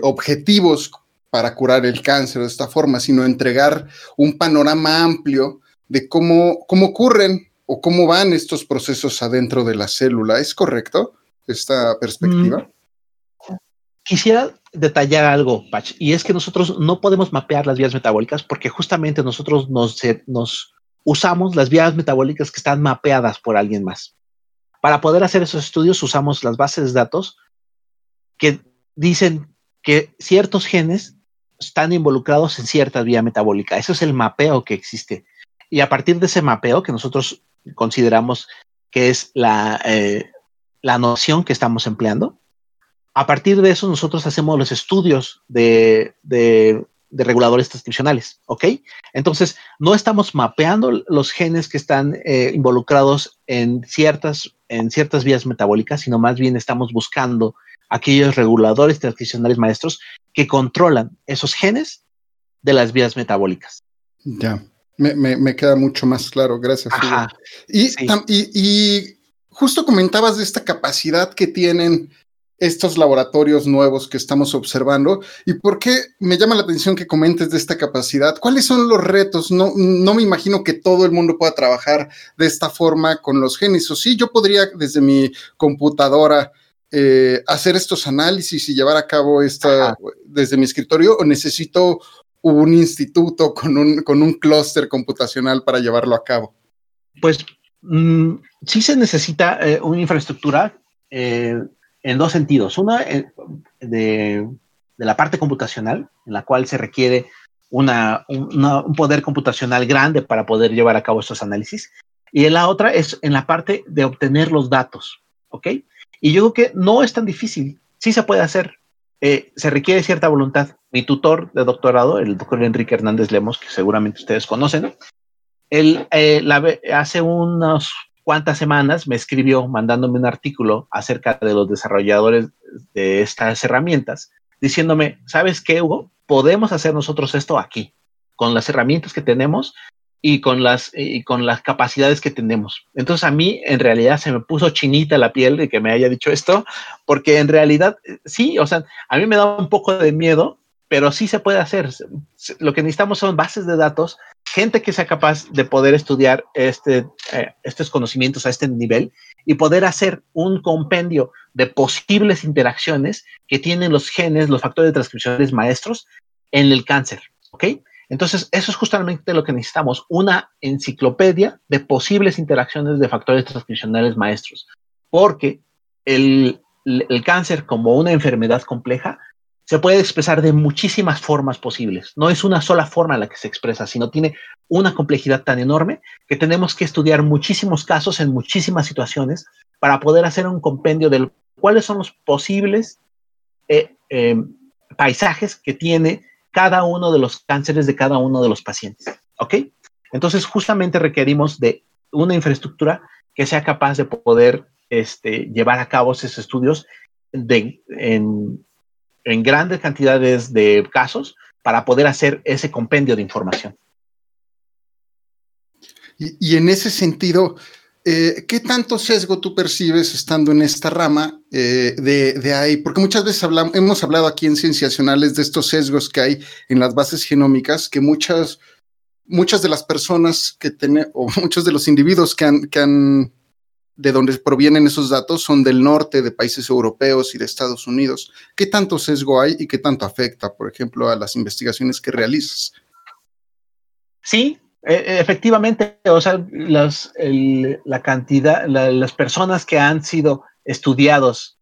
objetivos para curar el cáncer de esta forma, sino entregar un panorama amplio de cómo, cómo ocurren o cómo van estos procesos adentro de la célula. ¿Es correcto esta perspectiva? Mm. Quisiera detallar algo, Patch, y es que nosotros no podemos mapear las vías metabólicas porque justamente nosotros nos, usamos las vías metabólicas que están mapeadas por alguien más. Para poder hacer esos estudios usamos las bases de datos que dicen que ciertos genes están involucrados en cierta vía metabólica. Eso es el mapeo que existe. Y a partir de ese mapeo que nosotros consideramos que es la, eh, la noción que estamos empleando, a partir de eso, nosotros hacemos los estudios de, reguladores transcripcionales, ¿ok? Entonces, no estamos mapeando los genes que están eh, involucrados en ciertas en ciertas vías metabólicas, sino más bien estamos buscando aquellos reguladores transcripcionales maestros que controlan esos genes de las vías metabólicas. Ya, me, queda mucho más claro, gracias. Y, y, justo comentabas de esta capacidad que tienen estos laboratorios nuevos que estamos observando y por qué me llama la atención que comentes de esta capacidad. ¿Cuáles son los retos? No, no me imagino que todo el mundo pueda trabajar de esta forma con los genes. O sí, yo podría desde mi computadora eh, hacer estos análisis y llevar a cabo esta desde mi escritorio o necesito un instituto con un, con un clúster computacional para llevarlo a cabo? Pues mm, sí se necesita eh, una infraestructura eh, en dos sentidos. Una, de, de, la parte computacional, en la cual se requiere una, un poder computacional grande para poder llevar a cabo estos análisis. Y en la otra es en la parte de obtener los datos, ¿ok? Y yo creo que no es tan difícil, sí se puede hacer. Eh, se requiere cierta voluntad. Mi tutor de doctorado, el doctor Enrique Hernández Lemos, que seguramente ustedes conocen, él eh, hace unas cuantas semanas me escribió mandándome un artículo acerca de los desarrolladores de estas herramientas, diciéndome, ¿sabes qué, Hugo? Podemos hacer nosotros esto aquí, con las herramientas que tenemos y con las, y con las capacidades que tenemos. Entonces a mí en realidad se me puso chinita la piel de que me haya dicho esto, porque en realidad sí, o sea, a mí me da un poco de miedo, pero sí se puede hacer. Lo que necesitamos son bases de datos, gente que sea capaz de poder estudiar este, eh, estos conocimientos a este nivel y poder hacer un compendio de posibles interacciones que tienen los genes, los factores de transcripciones maestros en el cáncer. ¿Ok? Entonces, eso es justamente lo que necesitamos, una enciclopedia de posibles interacciones de factores transcripcionales maestros, porque el, cáncer como una enfermedad compleja se puede expresar de muchísimas formas posibles. No es una sola forma la que se expresa, sino tiene una complejidad tan enorme que tenemos que estudiar muchísimos casos en muchísimas situaciones para poder hacer un compendio de cuáles son los posibles eh, eh, paisajes que tiene cada uno de los cánceres de cada uno de los pacientes. ¿Ok? Entonces, justamente requerimos de una infraestructura que sea capaz de poder este, llevar a cabo esos estudios de, en, grandes cantidades de casos para poder hacer ese compendio de información. Y, en ese sentido, eh, ¿qué tanto sesgo tú percibes estando en esta rama eh, de, ahí? Porque muchas veces hablamos, hemos hablado aquí en Cienciacionales de estos sesgos que hay en las bases genómicas, que muchas, muchas de las personas que tienen, o muchos de los individuos que que han, de donde provienen esos datos son del norte, de países europeos y de Estados Unidos. ¿Qué tanto sesgo hay y qué tanto afecta, por ejemplo, a las investigaciones que realizas? Sí, e, efectivamente, o sea, la cantidad, las personas que han sido estudiados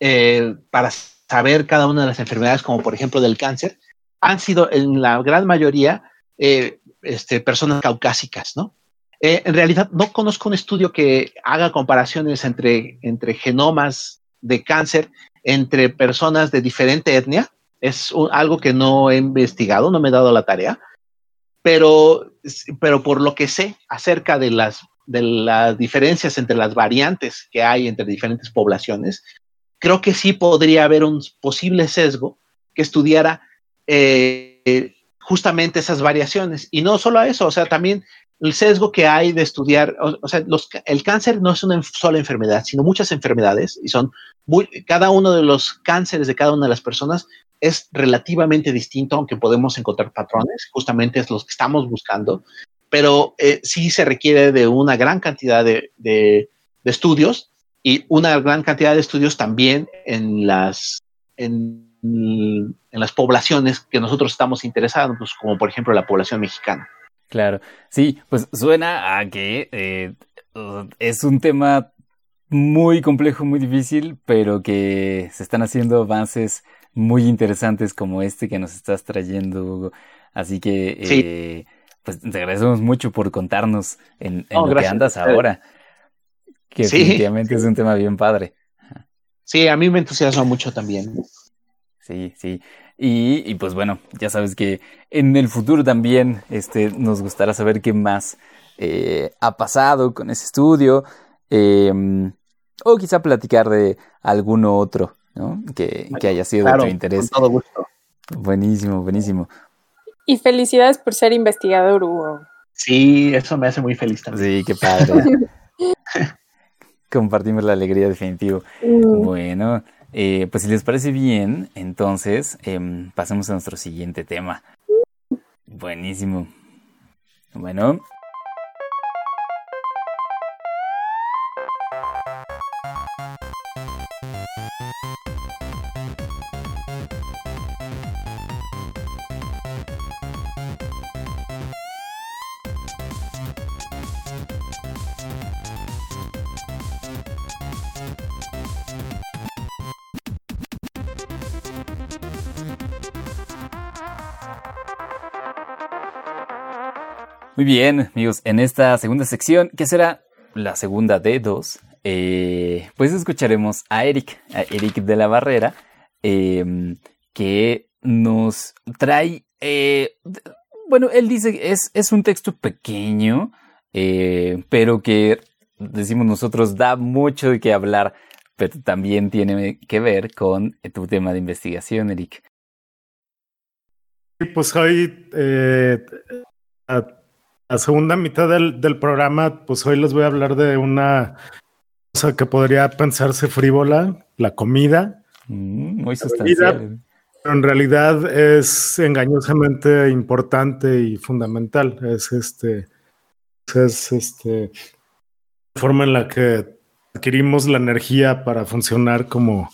eh, para saber cada una de las enfermedades, como por ejemplo del cáncer, han sido en la gran mayoría eh, este, personas caucásicas, ¿no? Eh, en realidad no conozco un estudio que haga comparaciones entre, entre genomas de cáncer entre personas de diferente etnia. Es algo que no he investigado, no me he dado la tarea pero, pero por lo que sé acerca de las, de las diferencias entre las variantes que hay entre diferentes poblaciones, creo que sí podría haber un posible sesgo que estudiara eh, justamente esas variaciones. Y no solo eso, o sea, también el sesgo que hay de estudiar, o, sea, el cáncer no es una sola enfermedad, sino muchas enfermedades y son cada uno de los cánceres de cada una de las personas es relativamente distinto, aunque podemos encontrar patrones, justamente es los que estamos buscando, pero eh, sí se requiere de una gran cantidad de, estudios y una gran cantidad de estudios también en las, en, las poblaciones que nosotros estamos interesados, pues, como por ejemplo la población mexicana. Claro, sí, pues suena a que eh, es un tema muy complejo, muy difícil, pero que se están haciendo avances muy interesantes como este que nos estás trayendo, Hugo. Así que, eh, pues te agradecemos mucho por contarnos en, lo que andas ahora. Que definitivamente es un tema bien padre. Sí, a mí me entusiasma mucho también. Sí, sí. Y, pues bueno, ya sabes que en el futuro también este, nos gustará saber qué más eh, ha pasado con ese estudio. Em, o quizá platicar de alguno otro, ¿no? Que, que haya sido de tu interés. Con todo gusto. Buenísimo, buenísimo. Y felicidades por ser investigador, Hugo. Sí, eso me hace muy feliz también. Sí, qué padre. Compartimos la alegría definitivo. Mm. Bueno, eh, pues si les parece bien, entonces em, pasemos a nuestro siguiente tema. Buenísimo. Bueno. Muy bien, amigos, en esta segunda sección, que será la segunda de dos, eh, pues escucharemos a Eric, a Eric de la Barrera, em, que nos trae, eh, bueno, él dice es, es un texto pequeño, eh, pero que, decimos nosotros, da mucho de qué hablar, pero también tiene que ver con tu tema de investigación, Eric. Pues hoy, a la segunda mitad del, del programa, pues hoy les voy a hablar de una cosa que podría pensarse frívola, la comida, Mm, muy sustancial. pero en realidad es engañosamente importante y fundamental. Es este, es este, la forma en la que adquirimos la energía para funcionar como,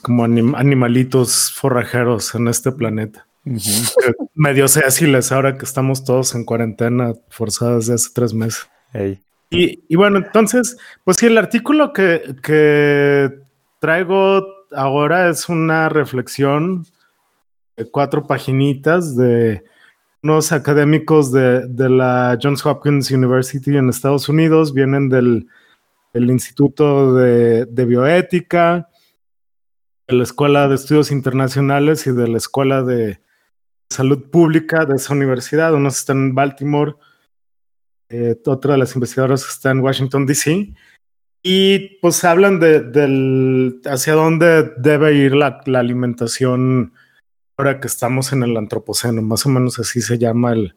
como anim- animalitos forrajeros en este planeta. Medio ahora que estamos todos en cuarentena forzados de hace tres meses. Y, y bueno, entonces, pues sí, el artículo que, que traigo ahora es una reflexión de cuatro paginitas de unos académicos de, de la Johns Hopkins University en Estados Unidos, vienen del, del Instituto de, de Bioética, de la Escuela de Estudios Internacionales y de la Escuela de Salud Pública de esa universidad. Unos están en Baltimore, eh, otra de las investigadoras está en Washington, D.C. Y pues hablan de, hacia dónde debe ir la, alimentación ahora que estamos en el antropoceno, más o menos así se llama el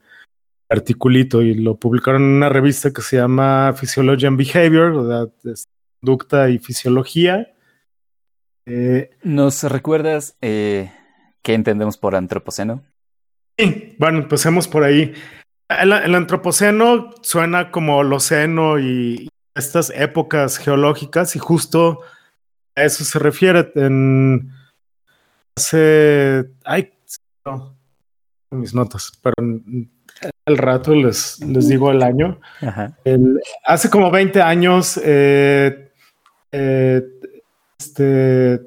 articulito y lo publicaron en una revista que se llama Physiology and Behavior, conducta y fisiología. Eh, ¿Nos recuerdas eh, qué entendemos por antropoceno? Sí, bueno, empecemos por ahí. El, el antropoceno suena como Holoceno y estas épocas geológicas y justo a eso se refiere. En hace, ay, no, mis notas, pero al rato les, les digo el año. Ajá. El- hace como 20 años, eh, eh, este,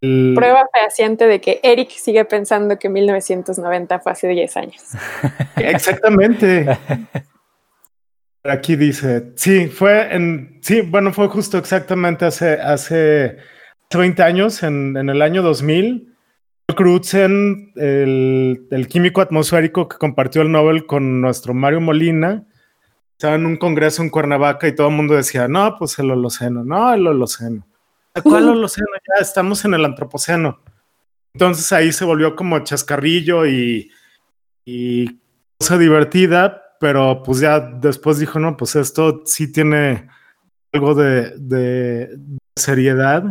Prueba fehaciente de que Eric sigue pensando que 1990 fue hace 10 años. Exactamente. Aquí dice, sí, fue en, sí, bueno, fue justo exactamente hace, hace 20 años, en, en el año 2000. Crutzen, el, el químico atmosférico que compartió el Nobel con nuestro Mario Molina, estaba en un congreso en Cuernavaca y todo el mundo decía, no, pues el Holoceno, no, el Holoceno. ¿Cuál Holoceno? Ya estamos en el Antropoceno. Entonces ahí se volvió como chascarrillo y, y cosa divertida, pero pues ya después dijo, no, pues esto sí tiene algo de, de seriedad.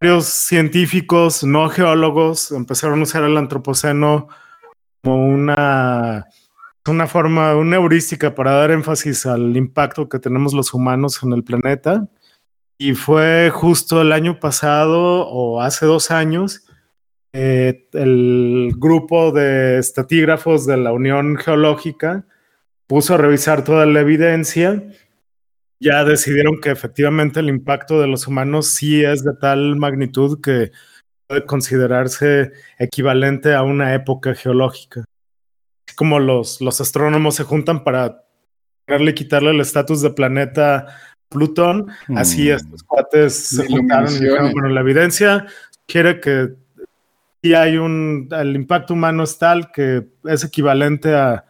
Varios científicos, no geólogos, empezaron a usar el antropoceno como una, una forma, una heurística para dar énfasis al impacto que tenemos los humanos en el planeta. Y fue justo el año pasado o hace dos años eh, el grupo de estatígrafos de la Unión Geológica puso a revisar toda la evidencia. Ya decidieron que efectivamente el impacto de los humanos sí es de tal magnitud que puede considerarse equivalente a una época geológica. Como los, los astrónomos se juntan para quitarle el estatus de planeta Plutón, así Mm. estos cuates se juntaron y dijeron, bueno, la evidencia quiere que sí hay un, el impacto humano es tal que es equivalente a,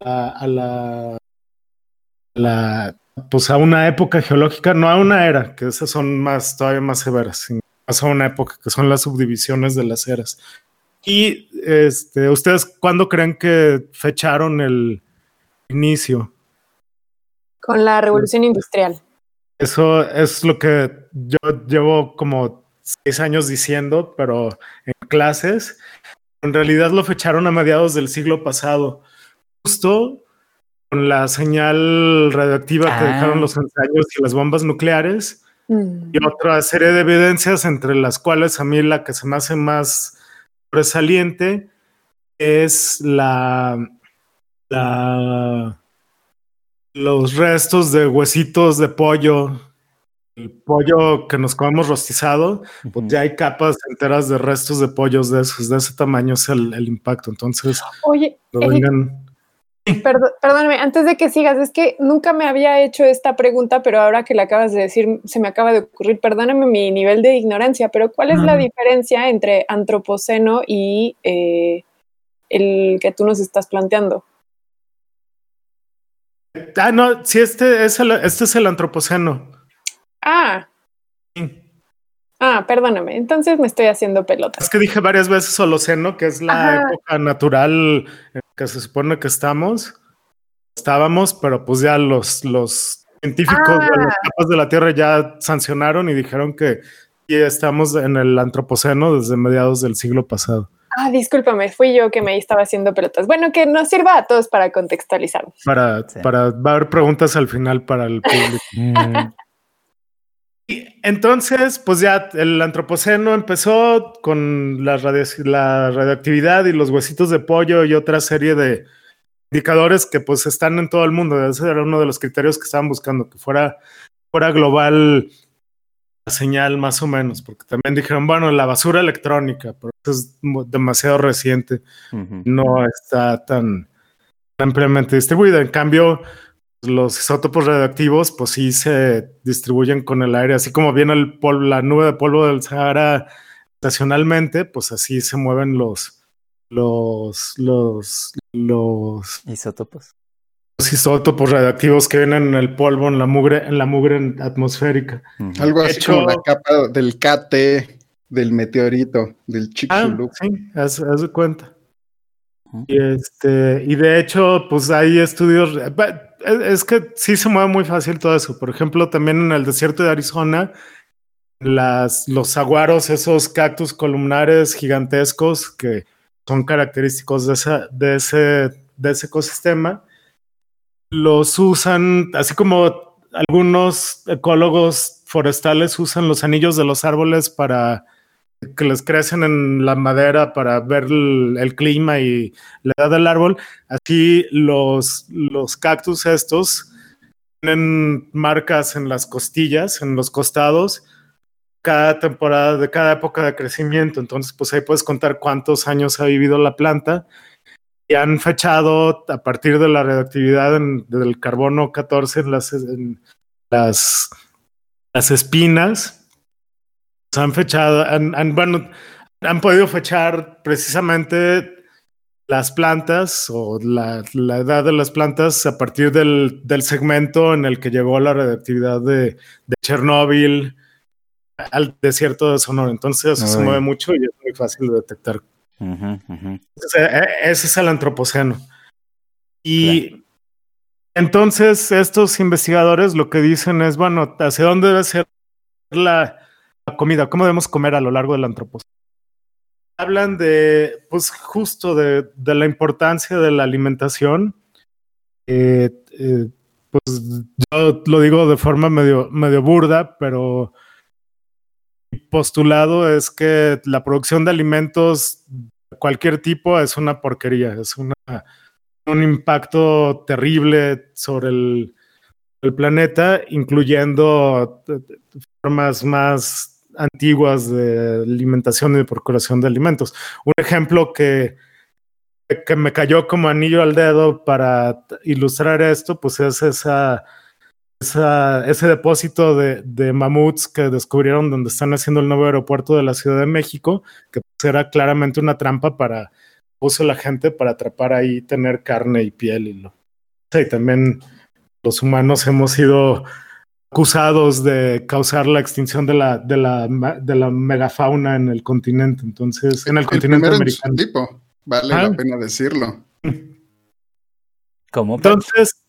a, a la, la pues a una época geológica, no a una era, que esas son más, todavía más severas, sino más a una época, que son las subdivisiones de las eras. Y este, ¿ustedes cuándo creen que fecharon el inicio? Con la revolución industrial. Eso es lo que yo llevo como seis años diciendo, pero en clases. En realidad lo fecharon a mediados del siglo pasado, justo con la señal radioactiva que Ah. dejaron los ensayos y las bombas nucleares Mm. y otra serie de evidencias entre las cuales a mí la que se me hace más resaliente es la, la los restos de huesitos de pollo el pollo que nos comemos rostizado pues ya hay capas enteras de restos de pollos de esos de ese tamaño es el, el impacto. Entonces Oye, no vengan. Perdóname, antes de que sigas, es que nunca me había hecho esta pregunta, pero ahora que la acabas de decir, se me acaba de ocurrir, perdóname mi nivel de ignorancia, pero ¿cuál es la diferencia entre antropoceno y eh, el que tú nos estás planteando? Ah no sí este es el, este es el antropoceno Ah, Sí. ah, perdóname, entonces me estoy haciendo pelotas. Es que dije varias veces Holoceno, que es la Ajá. época natural en que se supone que estamos. Estábamos, pero pues ya los, los científicos de Ah. las capas de la Tierra ya sancionaron y dijeron que ya estamos en el antropoceno desde mediados del siglo pasado. Ah, discúlpame, fui yo que me estaba haciendo pelotas. Bueno, que nos sirva a todos para contextualizarnos. Para, Sí. para va a haber preguntas al final para el público. Mm, Y entonces, pues ya el antropoceno empezó con la, radio- la radioactividad y los huesitos de pollo y otra serie de indicadores que pues están en todo el mundo. Ese era uno de los criterios que estaban buscando, que fuera, fuera global señal más o menos, porque también dijeron, bueno, la basura electrónica, pero eso es demasiado reciente no está tan ampliamente distribuida. En cambio, los isótopos radioactivos, pues sí se distribuyen con el aire, así como viene el polvo, la nube de polvo del Sahara estacionalmente, pues así se mueven los, los, los, los, Isótopos. Los isótopos radioactivos que vienen en el polvo, en la mugre, en la mugre atmosférica. Algo así hecho- como la capa del KT, del meteorito, del Ah, Chicxulub. sí, haz, haz de cuenta. Y este, y de hecho, pues hay estudios. es que sí se mueve muy fácil todo eso. Por ejemplo, también en el desierto de Arizona, las, los saguaros, esos cactus columnares gigantescos que son característicos de, esa, de, ese, de ese ecosistema, los usan, así como algunos ecólogos forestales usan los anillos de los árboles para que les crecen en la madera para ver el, clima y la edad del árbol. Así los, los cactus estos tienen marcas en las costillas, en los costados, cada temporada, de cada época de crecimiento. Entonces, pues ahí puedes contar cuántos años ha vivido la planta. Y han fechado a partir de la radioactividad en- del carbono 14 en las, en las, las espinas se han fechado, han, han- bueno, han podido fechar precisamente las plantas o la, la edad de las plantas a partir del, del segmento en el que llegó la radioactividad de, de Chernóbil al desierto de Sonora. Entonces eso se mueve mucho y es muy fácil de detectar. Ujú, ujú. Ese, ese es el antropoceno. Y entonces estos investigadores lo que dicen es, bueno, ¿hacia dónde debe ser la, la comida? ¿Cómo debemos comer a lo largo del antropoceno? Hablan de, pues justo de, de la importancia de la alimentación. Eh, eh, pues yo lo digo de forma medio, medio burda, pero postulado es que la producción de alimentos de cualquier tipo es una porquería, es una, un impacto terrible sobre el, planeta, incluyendo eh, formas más antiguas de alimentación y de procuración de alimentos. Un ejemplo que, que me cayó como anillo al dedo para ilustrar esto, pues es esa, esa, ese depósito de, de, mamuts que descubrieron donde están haciendo el nuevo aeropuerto de la Ciudad de México, que pues era claramente una trampa para uso la gente para atrapar ahí, tener carne y piel y lo. Y también los humanos hemos sido acusados de causar la extinción de la, de la, de la megafauna en el continente. Entonces, en el, continente americano. tipo, vale la pena decirlo. ¿Cómo? Entonces,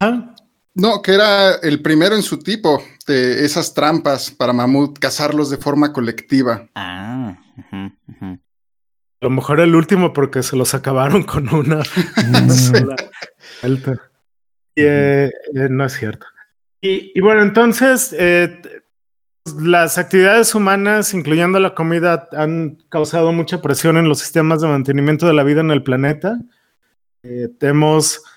¿ah? No, que era el primero en su tipo de esas trampas para mamut, cazarlos de forma colectiva. Ah, A lo mejor el último porque se los acabaron con una. Eh, eh, no es cierto. Y, bueno, entonces, eh, las actividades humanas, incluyendo la comida, han causado mucha presión en los sistemas de mantenimiento de la vida en el planeta. tenemos pues,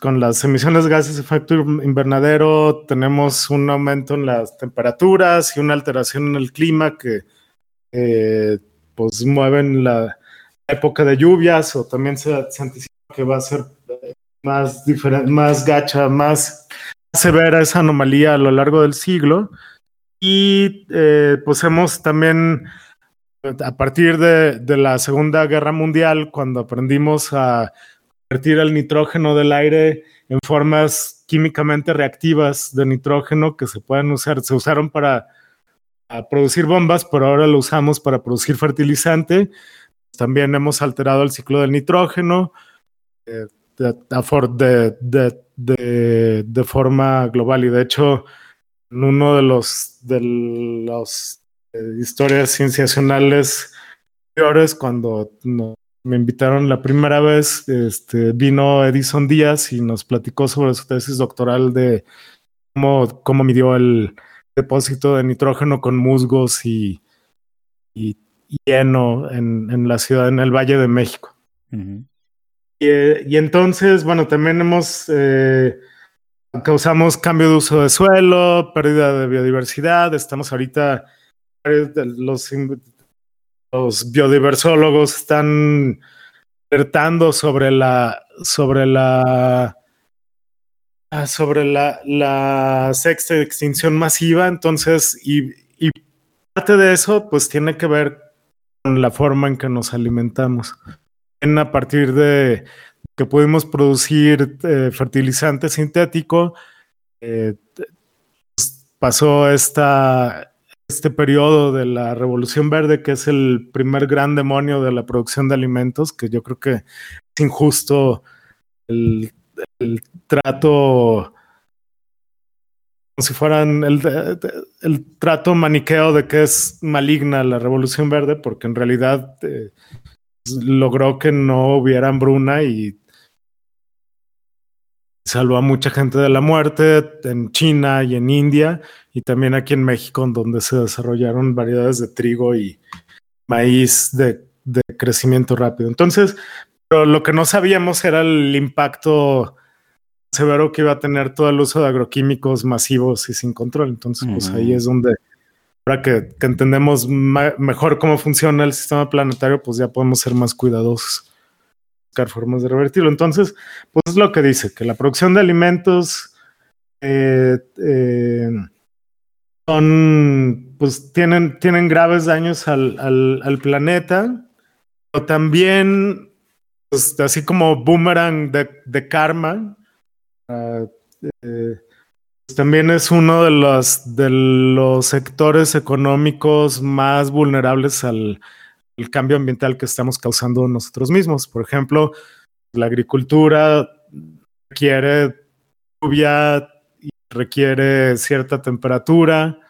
con las emisiones de gases de efecto invernadero tenemos un aumento en las temperaturas y una alteración en el clima que eh, pues mueven la época de lluvias o también se, anticipa que va a ser más diferente, más gacha, más severa esa anomalía a lo largo del siglo. Y eh, pues hemos también, a partir de, de la Segunda Guerra Mundial, cuando aprendimos a convertir el nitrógeno del aire en formas químicamente reactivas de nitrógeno que se pueden usar. Se usaron para producir bombas, pero ahora lo usamos para producir fertilizante. También hemos alterado el ciclo del nitrógeno eh, de, forma global. Y de hecho, en uno de los de las eh, historias cienciacionales peores, cuando no, me invitaron la primera vez, este, vino Edison Díaz y nos platicó sobre su tesis doctoral de cómo, cómo midió el depósito de nitrógeno con musgos y, y, lleno en, en, la ciudad, en el Valle de México. y, entonces, bueno, también hemos, eh, causamos cambio de uso de suelo, pérdida de biodiversidad, estamos ahorita, los los biodiversólogos están alertando sobre la sobre la ah, sobre la, sexta extinción masiva, entonces, y, y, parte de eso, pues tiene que ver con la forma en que nos alimentamos. En, a partir de que pudimos producir eh, fertilizante sintético, eh, pues, pasó esta, este periodo de la Revolución Verde, que es el primer gran demonio de la producción de alimentos, que yo creo que es injusto el, trato, como si fueran el, trato maniqueo de que es maligna la Revolución Verde, porque en realidad eh, logró que no hubiera hambruna y salvó a mucha gente de la muerte en China y en India y también aquí en México, en donde se desarrollaron variedades de trigo y maíz de, crecimiento rápido. Entonces, pero lo que no sabíamos era el impacto severo que iba a tener todo el uso de agroquímicos masivos y sin control. Entonces, pues ahí es donde, ahora que, entendemos mejor cómo funciona el sistema planetario, pues ya podemos ser más cuidadosos buscar formas de revertirlo. Entonces, pues es lo que dice, que la producción de alimentos eh, eh, son, pues tienen, tienen graves daños al, al, planeta, pero también, pues, así como boomerang de, karma, uh, eh, pues, también es uno de los, de los sectores económicos más vulnerables al, el cambio ambiental que estamos causando nosotros mismos. Por ejemplo, la agricultura requiere lluvia y requiere cierta temperatura.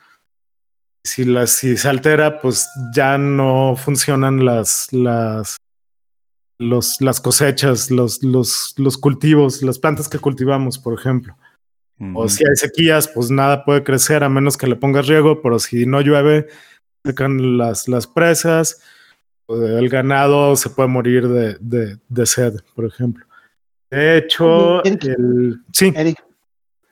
Si, la, si se altera, pues ya no funcionan las, las, los, las cosechas, los, los, los cultivos, las plantas que cultivamos, por ejemplo. O si hay sequías, pues nada puede crecer a menos que le pongas riego, pero si no llueve, secan las, las presas el ganado se puede morir de, de, sed, por ejemplo. De hecho, el... sí. Eric,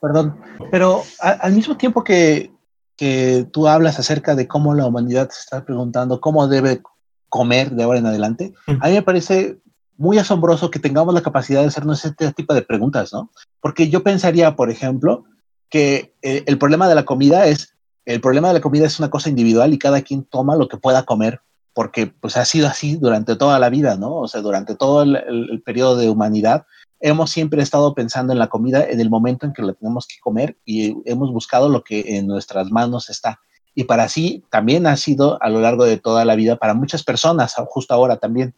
perdón, pero al mismo tiempo que, que tú hablas acerca de cómo la humanidad se está preguntando cómo debe comer de ahora en adelante, a mí me parece muy asombroso que tengamos la capacidad de hacernos este tipo de preguntas, ¿no? Porque yo pensaría, por ejemplo, que eh, el problema de la comida es, el problema de la comida es una cosa individual y cada quien toma lo que pueda comer porque pues ha sido así durante toda la vida, ¿no? O sea, durante todo el, periodo de humanidad hemos siempre estado pensando en la comida en el momento en que la tenemos que comer y hemos buscado lo que en nuestras manos está. Y para sí también ha sido a lo largo de toda la vida para muchas personas, justo ahora también.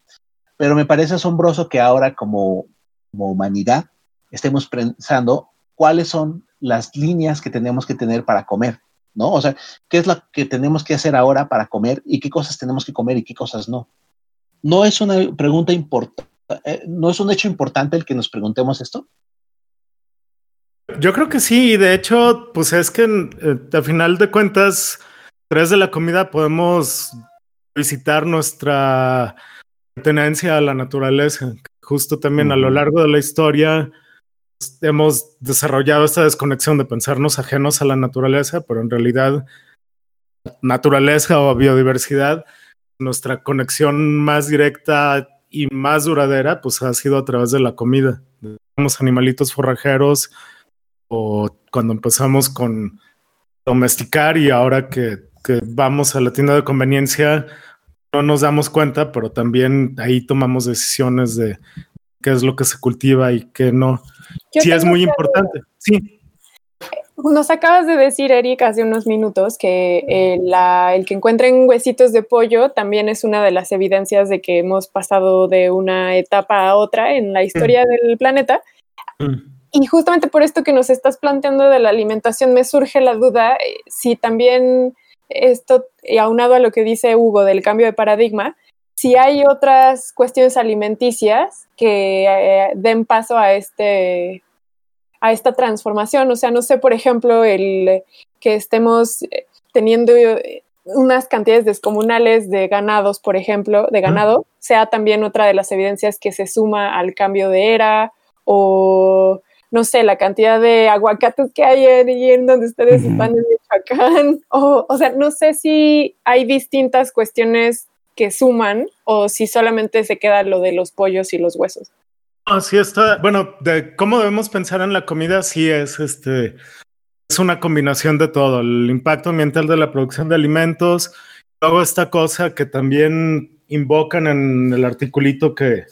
Pero me parece asombroso que ahora como, como humanidad estemos pensando cuáles son las líneas que tenemos que tener para comer, ¿no? O sea, ¿qué es lo que tenemos que hacer ahora para comer y qué cosas tenemos que comer y qué cosas no? No es una pregunta importante eh, ¿no es un hecho importante el que nos preguntemos esto? Yo creo que sí, y de hecho, pues es que eh, al final de cuentas, tres de la comida podemos visitar nuestra tenencia a la naturaleza. Justo también a lo largo de la historia hemos desarrollado esta desconexión de pensarnos ajenos a la naturaleza, pero en realidad naturaleza o biodiversidad, nuestra conexión más directa y más duradera, pues ha sido a través de la comida. Somos animalitos forrajeros o cuando empezamos con domesticar y ahora que, que, vamos a la tienda de conveniencia no nos damos cuenta, pero también ahí tomamos decisiones de qué es lo que se cultiva y qué no. Sí, es muy importante. Sí. Nos acabas de decir, Eric, hace unos minutos que eh, el que encuentren huesitos de pollo también es una de las evidencias de que hemos pasado de una etapa a otra en la historia mm. del planeta. Mm. Y justamente por esto que nos estás planteando de la alimentación, me surge la duda eh, si también esto, aunado a lo que dice Hugo del cambio de paradigma, si hay otras cuestiones alimenticias que eh, den paso a este a esta transformación. O sea, no sé, por ejemplo, el que estemos eh, teniendo eh, unas cantidades descomunales de ganados, por ejemplo, de ganado, sea también otra de las evidencias que se suma al cambio de era o no sé, la cantidad de aguacates que hay en, donde ustedes están en Michoacán, o, o sea, no sé si hay distintas cuestiones que suman o si solamente se queda lo de los pollos y los huesos. Así está. Bueno, de cómo debemos pensar en la comida, sí es este. Es una combinación de todo, el impacto ambiental de la producción de alimentos, luego esta cosa que también invocan en el articulito que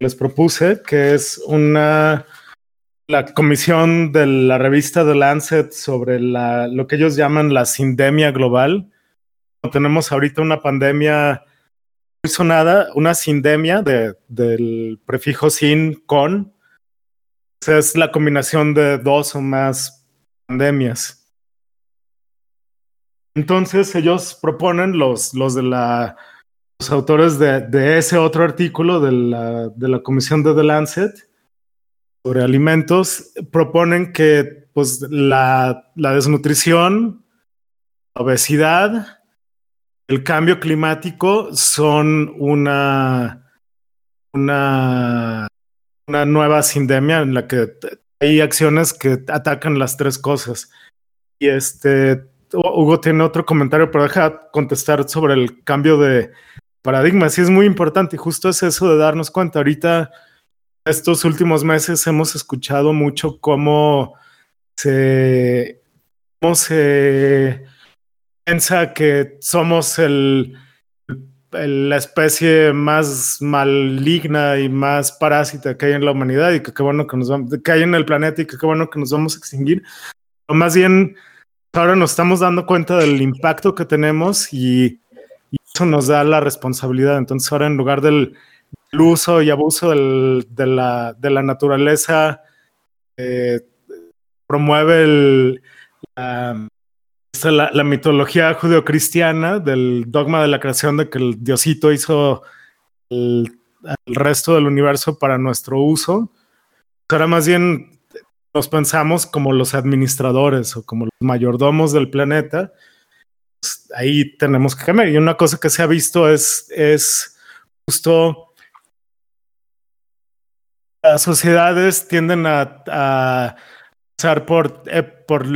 les propuse, que es una la comisión de la revista The Lancet sobre la, lo que ellos llaman la sindemia global. Tenemos ahorita una pandemia sonada, una sindemia de, del prefijo sin con. Es la combinación de dos o más pandemias. Entonces ellos proponen los, los de la los autores de, de, ese otro artículo de la, de la comisión de The Lancet sobre alimentos proponen que pues la, la desnutrición, obesidad el cambio climático son una, una, una nueva sindemia en la que hay acciones que atacan las tres cosas. Y este, Hugo tiene otro comentario, pero deja contestar sobre el cambio de paradigma. Sí es muy importante y justo es eso de darnos cuenta. Ahorita, estos últimos meses hemos escuchado mucho cómo se, cómo se piensa que somos el, la especie más maligna y más parásita que hay en la humanidad y que qué bueno que nos vamos, que hay en el planeta y que qué bueno que nos vamos a extinguir. O más bien, ahora nos estamos dando cuenta del impacto que tenemos y, eso nos da la responsabilidad. Entonces ahora en lugar del, uso y abuso del, de, la, de, la, naturaleza, eh, promueve el, la, la, mitología judeocristiana del dogma de la creación de que el diosito hizo el, resto del universo para nuestro uso. Ahora más bien nos pensamos como los administradores o como los mayordomos del planeta. Pues, ahí tenemos que cambiar. Y una cosa que se ha visto es, es justo las sociedades tienden a, pasar por, eh, por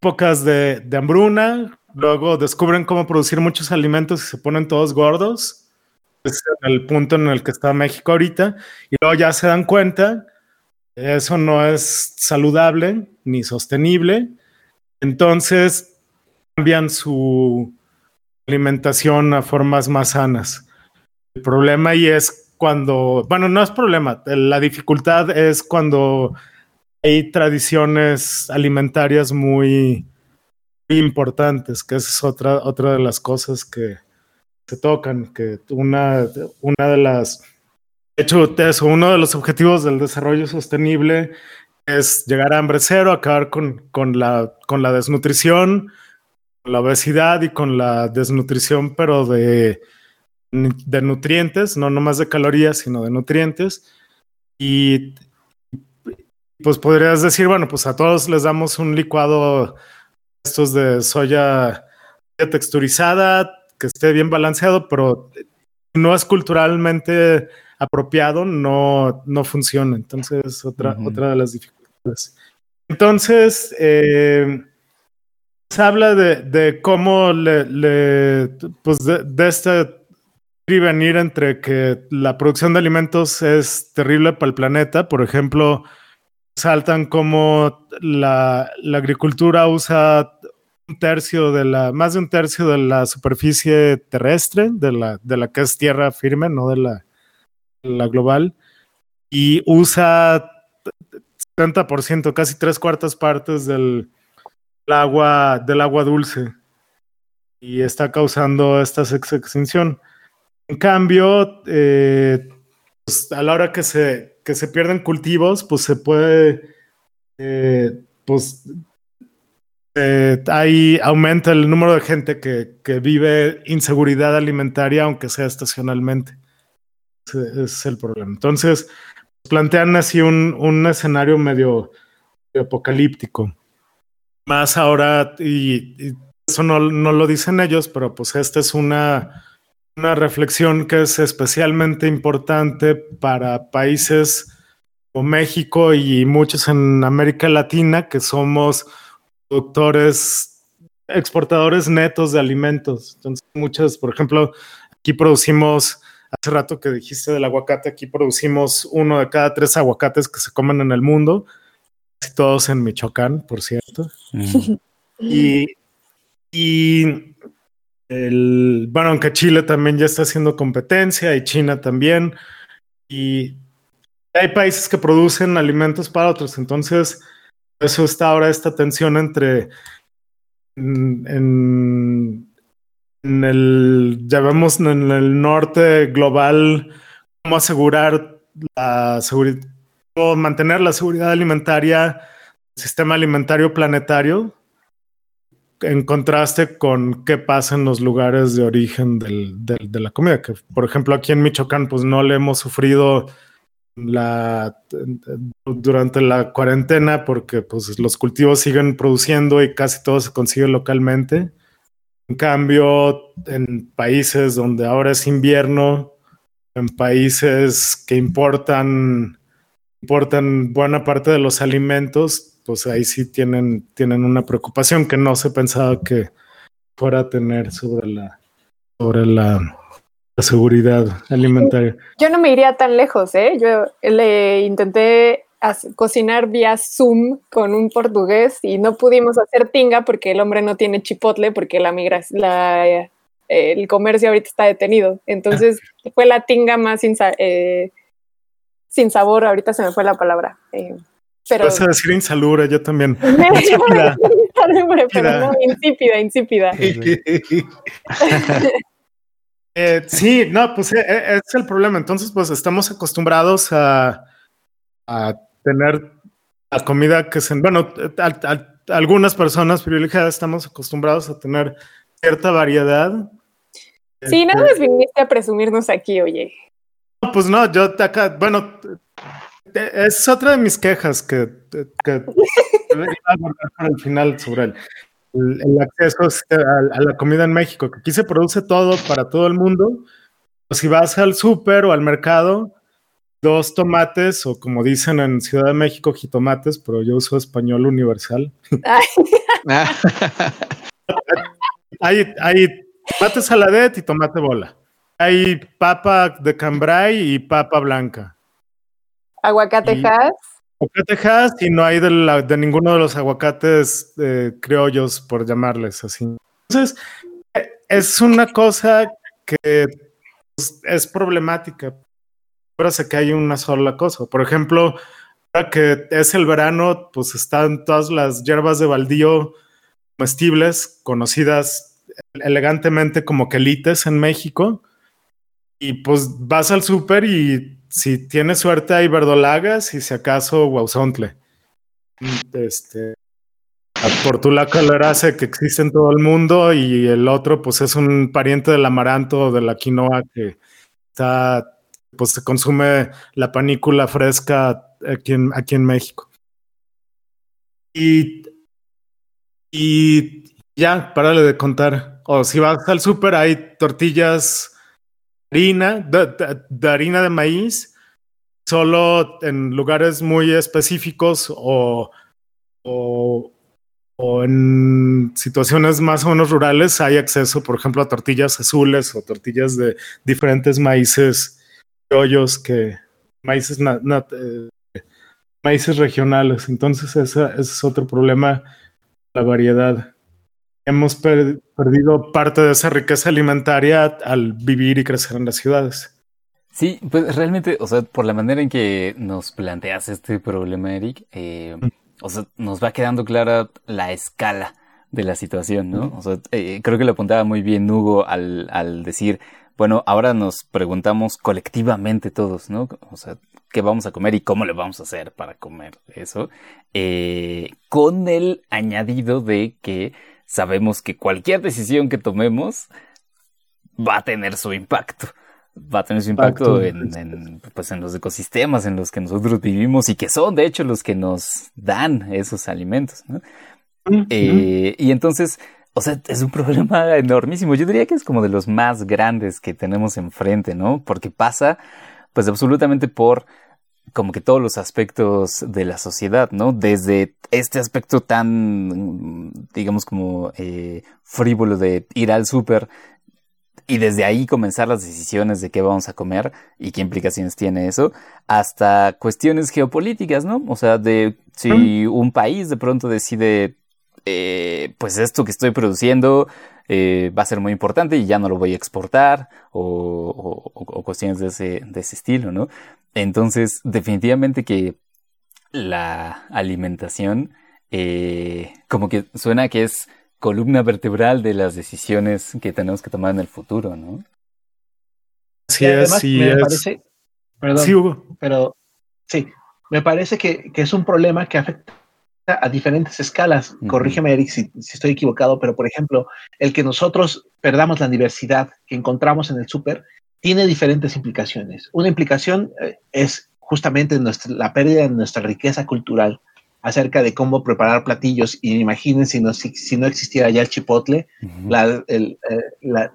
épocas de, de, hambruna, luego descubren cómo producir muchos alimentos y se ponen todos gordos. Es el punto en el que está México ahorita. Y luego ya se dan cuenta, eso no es saludable ni sostenible. Entonces cambian su alimentación a formas más sanas. El problema ahí es cuando, bueno, no es problema, la dificultad es cuando hay tradiciones alimentarias muy, importantes, que esa es otra, otra de las cosas que se tocan, que una, una de las, de hecho, eso, uno de los objetivos del desarrollo sostenible es llegar a hambre cero, acabar con, con, la, con la desnutrición, la obesidad y con la desnutrición, pero de, de nutrientes, no nomás de calorías, sino de nutrientes. Y pues podrías decir, bueno, pues a todos les damos un licuado estos de soya texturizada, que esté bien balanceado, pero no es culturalmente apropiado, no, no funciona. Entonces, otra, otra de las dificultades. Entonces, eh, se habla de, cómo le, pues de, de este venir entre que la producción de alimentos es terrible para el planeta. Por ejemplo, saltan como la, la agricultura usa un tercio de la, más de un tercio de la superficie terrestre, de la, de la que es tierra firme, no de la, la global, y usa 70%, casi tres cuartas partes del, agua, del agua dulce, y está causando esta extinción. En cambio, eh, pues, a la hora que se, que se pierden cultivos, pues se puede, eh, pues eh, ahí aumenta el número de gente que, que, vive inseguridad alimentaria, aunque sea estacionalmente. Ese, es el problema. Entonces, plantean así un, un escenario medio, apocalíptico. Más ahora, y, eso no, no, lo dicen ellos, pero pues esta es una, una reflexión que es especialmente importante para países como México y muchos en América Latina, que somos productores, exportadores netos de alimentos. Entonces, muchas, por ejemplo, aquí producimos, hace rato que dijiste del aguacate, aquí producimos uno de cada tres aguacates que se comen en el mundo, casi todos en Michoacán, por cierto. Mm. y, y el, bueno, aunque Chile también ya está haciendo competencia y China también. Y hay países que producen alimentos para otros. Entonces, eso está ahora esta tensión entre en, el, ya en el norte global, cómo asegurar la seguridad, mantener la seguridad alimentaria, el sistema alimentario planetario, en contraste con qué pasa en los lugares de origen de la comida, que por ejemplo aquí en Michoacán pues no le hemos sufrido la, durante la cuarentena porque pues, los cultivos siguen produciendo y casi todo se consigue localmente. En cambio, en países donde ahora es invierno, en países que importan, importan buena parte de los alimentos, pues ahí sí tienen, tienen una preocupación que no se pensaba que fuera a tener sobre la, sobre la, la seguridad alimentaria. Yo no me iría tan lejos, ¿eh? Yo le intenté cocinar vía Zoom con un portugués y no pudimos hacer tinga porque el hombre no tiene chipotle porque la migración, la, el comercio ahorita está detenido. Entonces fue la tinga más sin, eh, sin sabor, ahorita se me fue la palabra. Eh, pero... Vas a decir insalubre, yo también. insípida. pero no, insípida, insípida. Eh, sí, no, pues eh, eh, es el problema. Entonces, pues estamos acostumbrados a, tener la comida que se. Bueno, algunas personas privilegiadas estamos acostumbrados a tener cierta variedad. Sí, nada más este viniste a presumirnos aquí, oye. No, pues no, yo acá, bueno, es otra de mis quejas que, que, al final sobre él el, acceso a, la comida en México, que aquí se produce todo para todo el mundo. si vas al súper o al mercado, dos tomates, o como dicen en Ciudad de México, jitomates, pero yo uso español universal. hay, hay tomate saladet y tomate bola. Hay papa de cambray y papa blanca. Aguacatejas Aguacatejas y no hay de, ninguno de los aguacates eh, criollos, por llamarles así. Entonces, es una cosa que pues, es problemática. sé que hay una sola cosa. Por ejemplo, ahora que es el verano, pues están todas las hierbas de baldío comestibles, conocidas elegantemente como quelites en México. Y pues vas al súper y si tienes suerte hay verdolagas y si acaso guauzontle. Este, Portula calerace que existe en todo el mundo y el otro pues es un pariente del amaranto o de la quinoa que está pues se consume la panícula fresca aquí en, aquí en México. Y, y ya, párale de contar. O si vas al súper hay tortillas harina, de, harina de maíz, solo en lugares muy específicos o, o, en situaciones más o menos rurales hay acceso, por ejemplo, a tortillas azules o tortillas de diferentes maíces, hoyos que maíces, eh, maíces regionales. Entonces, ese, es otro problema, la variedad. Hemos perdido parte de esa riqueza alimentaria al vivir y crecer en las ciudades. Sí, pues realmente, o sea, por la manera en que nos planteas este problema, Eric, eh, mm o sea, nos va quedando clara la escala de la situación, ¿no? O sea, eh, creo que lo apuntaba muy bien Hugo al, al decir, bueno, ahora nos preguntamos colectivamente todos, ¿no? O sea, ¿qué vamos a comer y cómo le vamos a hacer para comer eso? Eh, con el añadido de que sabemos que cualquier decisión que tomemos va a tener su impacto va a tener su impacto en, pues en los ecosistemas en los que nosotros vivimos y que son de hecho los que nos dan esos alimentos. ¿no? Eh, y entonces, o sea, es un problema enormísimo. Yo diría que es como de los más grandes que tenemos enfrente, ¿no? Porque pasa pues absolutamente por como que todos los aspectos de la sociedad, ¿no? Desde este aspecto tan, digamos, como eh, frívolo de ir al súper y desde ahí comenzar las decisiones de qué vamos a comer y qué implicaciones tiene eso, hasta cuestiones geopolíticas, ¿no? O sea, de si un país de pronto decide, eh, pues esto que estoy produciendo eh, va a ser muy importante y ya no lo voy a exportar, o, cuestiones de ese, de ese estilo, ¿no? Entonces, definitivamente que la alimentación, eh, como que suena que es columna vertebral de las decisiones que tenemos que tomar en el futuro, ¿no? Sí, es, me parece, perdón, sí, Hugo. pero sí, me parece que, es un problema que afecta a diferentes escalas. Corrígeme, Eric, si, estoy equivocado, pero por ejemplo, el que nosotros perdamos la diversidad que encontramos en el súper tiene diferentes implicaciones. Una implicación eh, es justamente la pérdida de nuestra riqueza cultural acerca de cómo preparar platillos y imaginen si no, si, no existiera ya el chipotle, eh,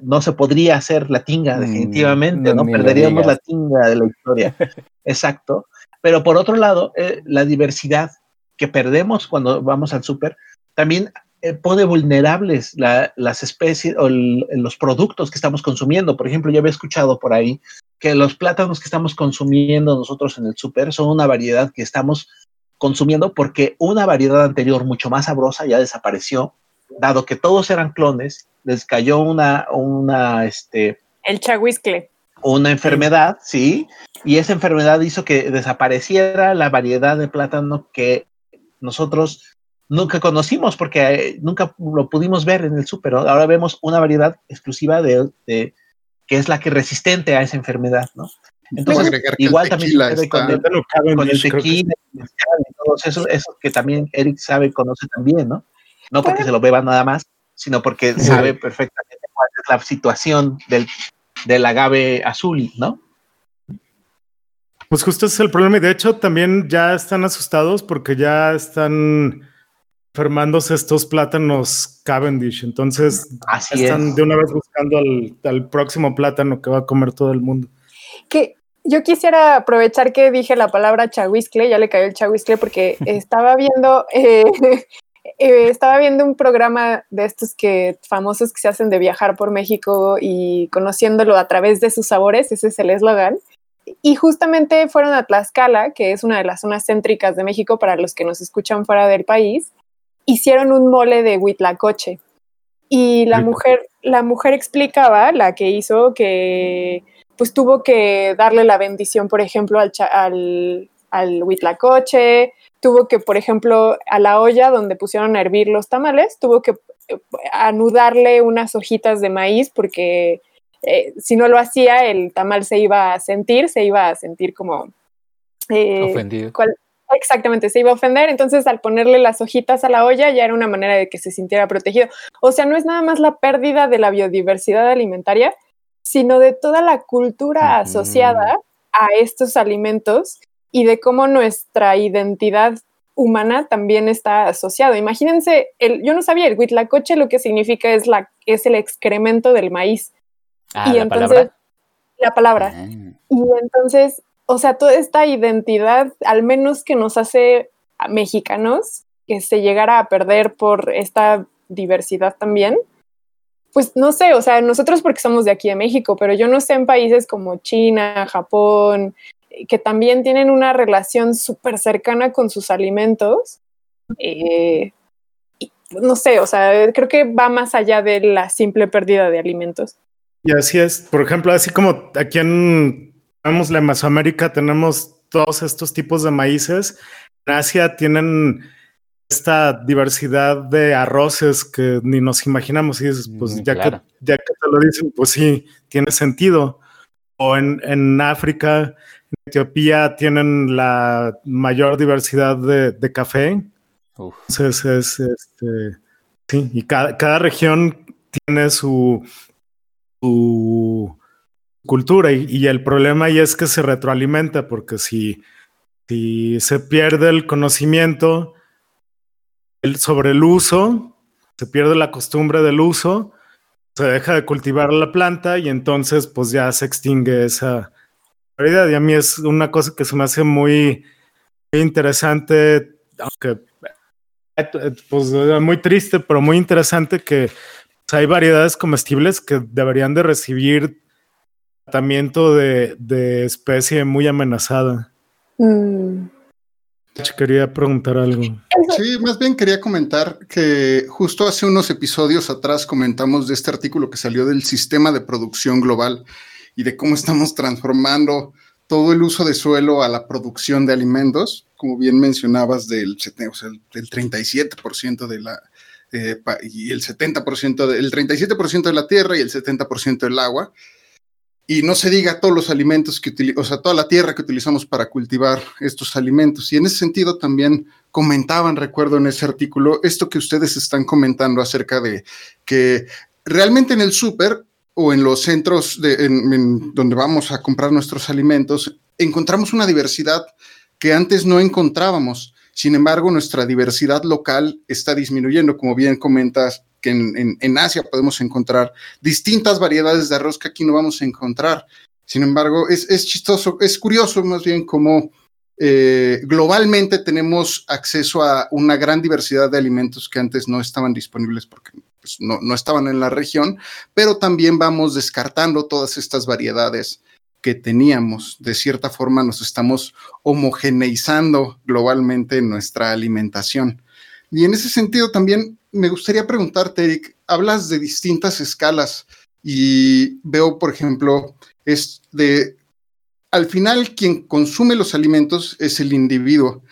no se podría hacer la tinga mm, definitivamente, no, perderíamos la tinga de la historia. Exacto. Pero por otro lado, eh, la diversidad que perdemos cuando vamos al súper también eh, pone vulnerables las especies o los productos que estamos consumiendo. Por ejemplo, yo había escuchado por ahí que los plátanos que estamos consumiendo nosotros en el súper son una variedad que estamos consumiendo porque una variedad anterior mucho más sabrosa ya desapareció, dado que todos eran clones, les cayó una, una, este... El chahuiscle. Una enfermedad, sí, y esa enfermedad hizo que desapareciera la variedad de plátano que nosotros nunca conocimos porque eh, nunca lo pudimos ver en el súper. Ahora vemos una variedad exclusiva de, de, que es la que resistente a esa enfermedad, ¿no? Entonces, igual también con, el, con el tequila y todos esos, eso que también Eric sabe, conoce también, ¿no? No porque se lo beba nada más, sino porque sabe perfectamente cuál es la situación del, del agave azul, ¿no? Pues justo ese es el problema y de hecho también ya están asustados porque ya están enfermándose estos plátanos Cavendish, entonces están de una vez buscando al, al, próximo plátano que va a comer todo el mundo. Que yo quisiera aprovechar que dije la palabra chahuiscle, ya le cayó el chahuiscle porque estaba viendo, eh, eh, estaba viendo un programa de estos que famosos que se hacen de viajar por México y conociéndolo a través de sus sabores, ese es el eslogan. Y justamente fueron a Tlaxcala, que es una de las zonas céntricas de México para los que nos escuchan fuera del país, hicieron un mole de huitlacoche. Y la mujer, la mujer explicaba, la que hizo que pues tuvo que darle la bendición, por ejemplo, al, al, al huitlacoche, tuvo que, por ejemplo, a la olla donde pusieron a hervir los tamales, tuvo que eh, anudarle unas hojitas de maíz porque eh, si no lo hacía, el tamal se iba a sentir, se iba a sentir como... Eh, Ofendido. exactamente, se iba a ofender. Entonces, al ponerle las hojitas a la olla, ya era una manera de que se sintiera protegido. O sea, no es nada más la pérdida de la biodiversidad alimentaria, sino de toda la cultura asociada a estos alimentos y de cómo nuestra identidad humana también está asociado. Imagínense, el, yo no sabía, el huitlacoche lo que significa es, la, es el excremento del maíz. Ah, y la entonces, palabra. la palabra. Ah. Y entonces, o sea, toda esta identidad, al menos que nos hace a mexicanos, que se llegara a perder por esta diversidad también, pues no sé, o sea, nosotros porque somos de aquí de México, pero yo no sé en países como China, Japón, que también tienen una relación súper cercana con sus alimentos. eh, y, no sé, o sea, creo que va más allá de la simple pérdida de alimentos. Y así es. Por ejemplo, así como aquí en tenemos la Mesoamérica, tenemos todos estos tipos de maíces. En Asia tienen esta diversidad de arroces que ni nos imaginamos. Y dices, pues Mm, ya, claro. que, ya que te lo dicen, pues sí, tiene sentido. O en, en África, en Etiopía, tienen la mayor diversidad de, de café. Uf. Entonces es este sí, y cada, cada región tiene su, su cultura y, el problema ahí es que se retroalimenta porque si, si se pierde el conocimiento el- sobre el uso, se pierde la costumbre del uso, se deja de cultivar la planta y entonces pues ya se extingue esa variedad y a mí es una cosa que se me hace muy, muy interesante, aunque eh, pues muy triste, pero muy interesante que pues, hay variedades comestibles que deberían de recibir tratamiento de, de especie muy amenazada. Mm. Quería preguntar algo. Sí, más bien quería comentar que justo hace unos episodios atrás comentamos de este artículo que salió del sistema de producción global y de cómo estamos transformando todo el uso de suelo a la producción de alimentos, como bien mencionabas, del, sete- o sea, del 37% de la, eh, y el 70%, de- el 37% de la tierra y el 70% del agua. Y no se diga todos los alimentos que utilizamos, o sea, toda la tierra que utilizamos para cultivar estos alimentos. Y en ese sentido también comentaban, recuerdo en ese artículo, esto que ustedes están comentando acerca de que realmente en el súper o en los centros de, en- en donde vamos a comprar nuestros alimentos, encontramos una diversidad que antes no encontrábamos. Sin embargo, nuestra diversidad local está disminuyendo, como bien comentas, que en, Asia podemos encontrar distintas variedades de arroz que aquí no vamos a encontrar. Sin embargo, es, chistoso, es curioso más bien cómo eh, globalmente tenemos acceso a una gran diversidad de alimentos que antes no estaban disponibles porque pues, no estaban en la región, pero también vamos descartando todas estas variedades que teníamos. De cierta forma nos estamos homogeneizando globalmente nuestra alimentación. Y en ese sentido también me gustaría preguntarte, Eric, hablas de distintas escalas y veo, por ejemplo, es de, al final quien consume los alimentos es el individuo.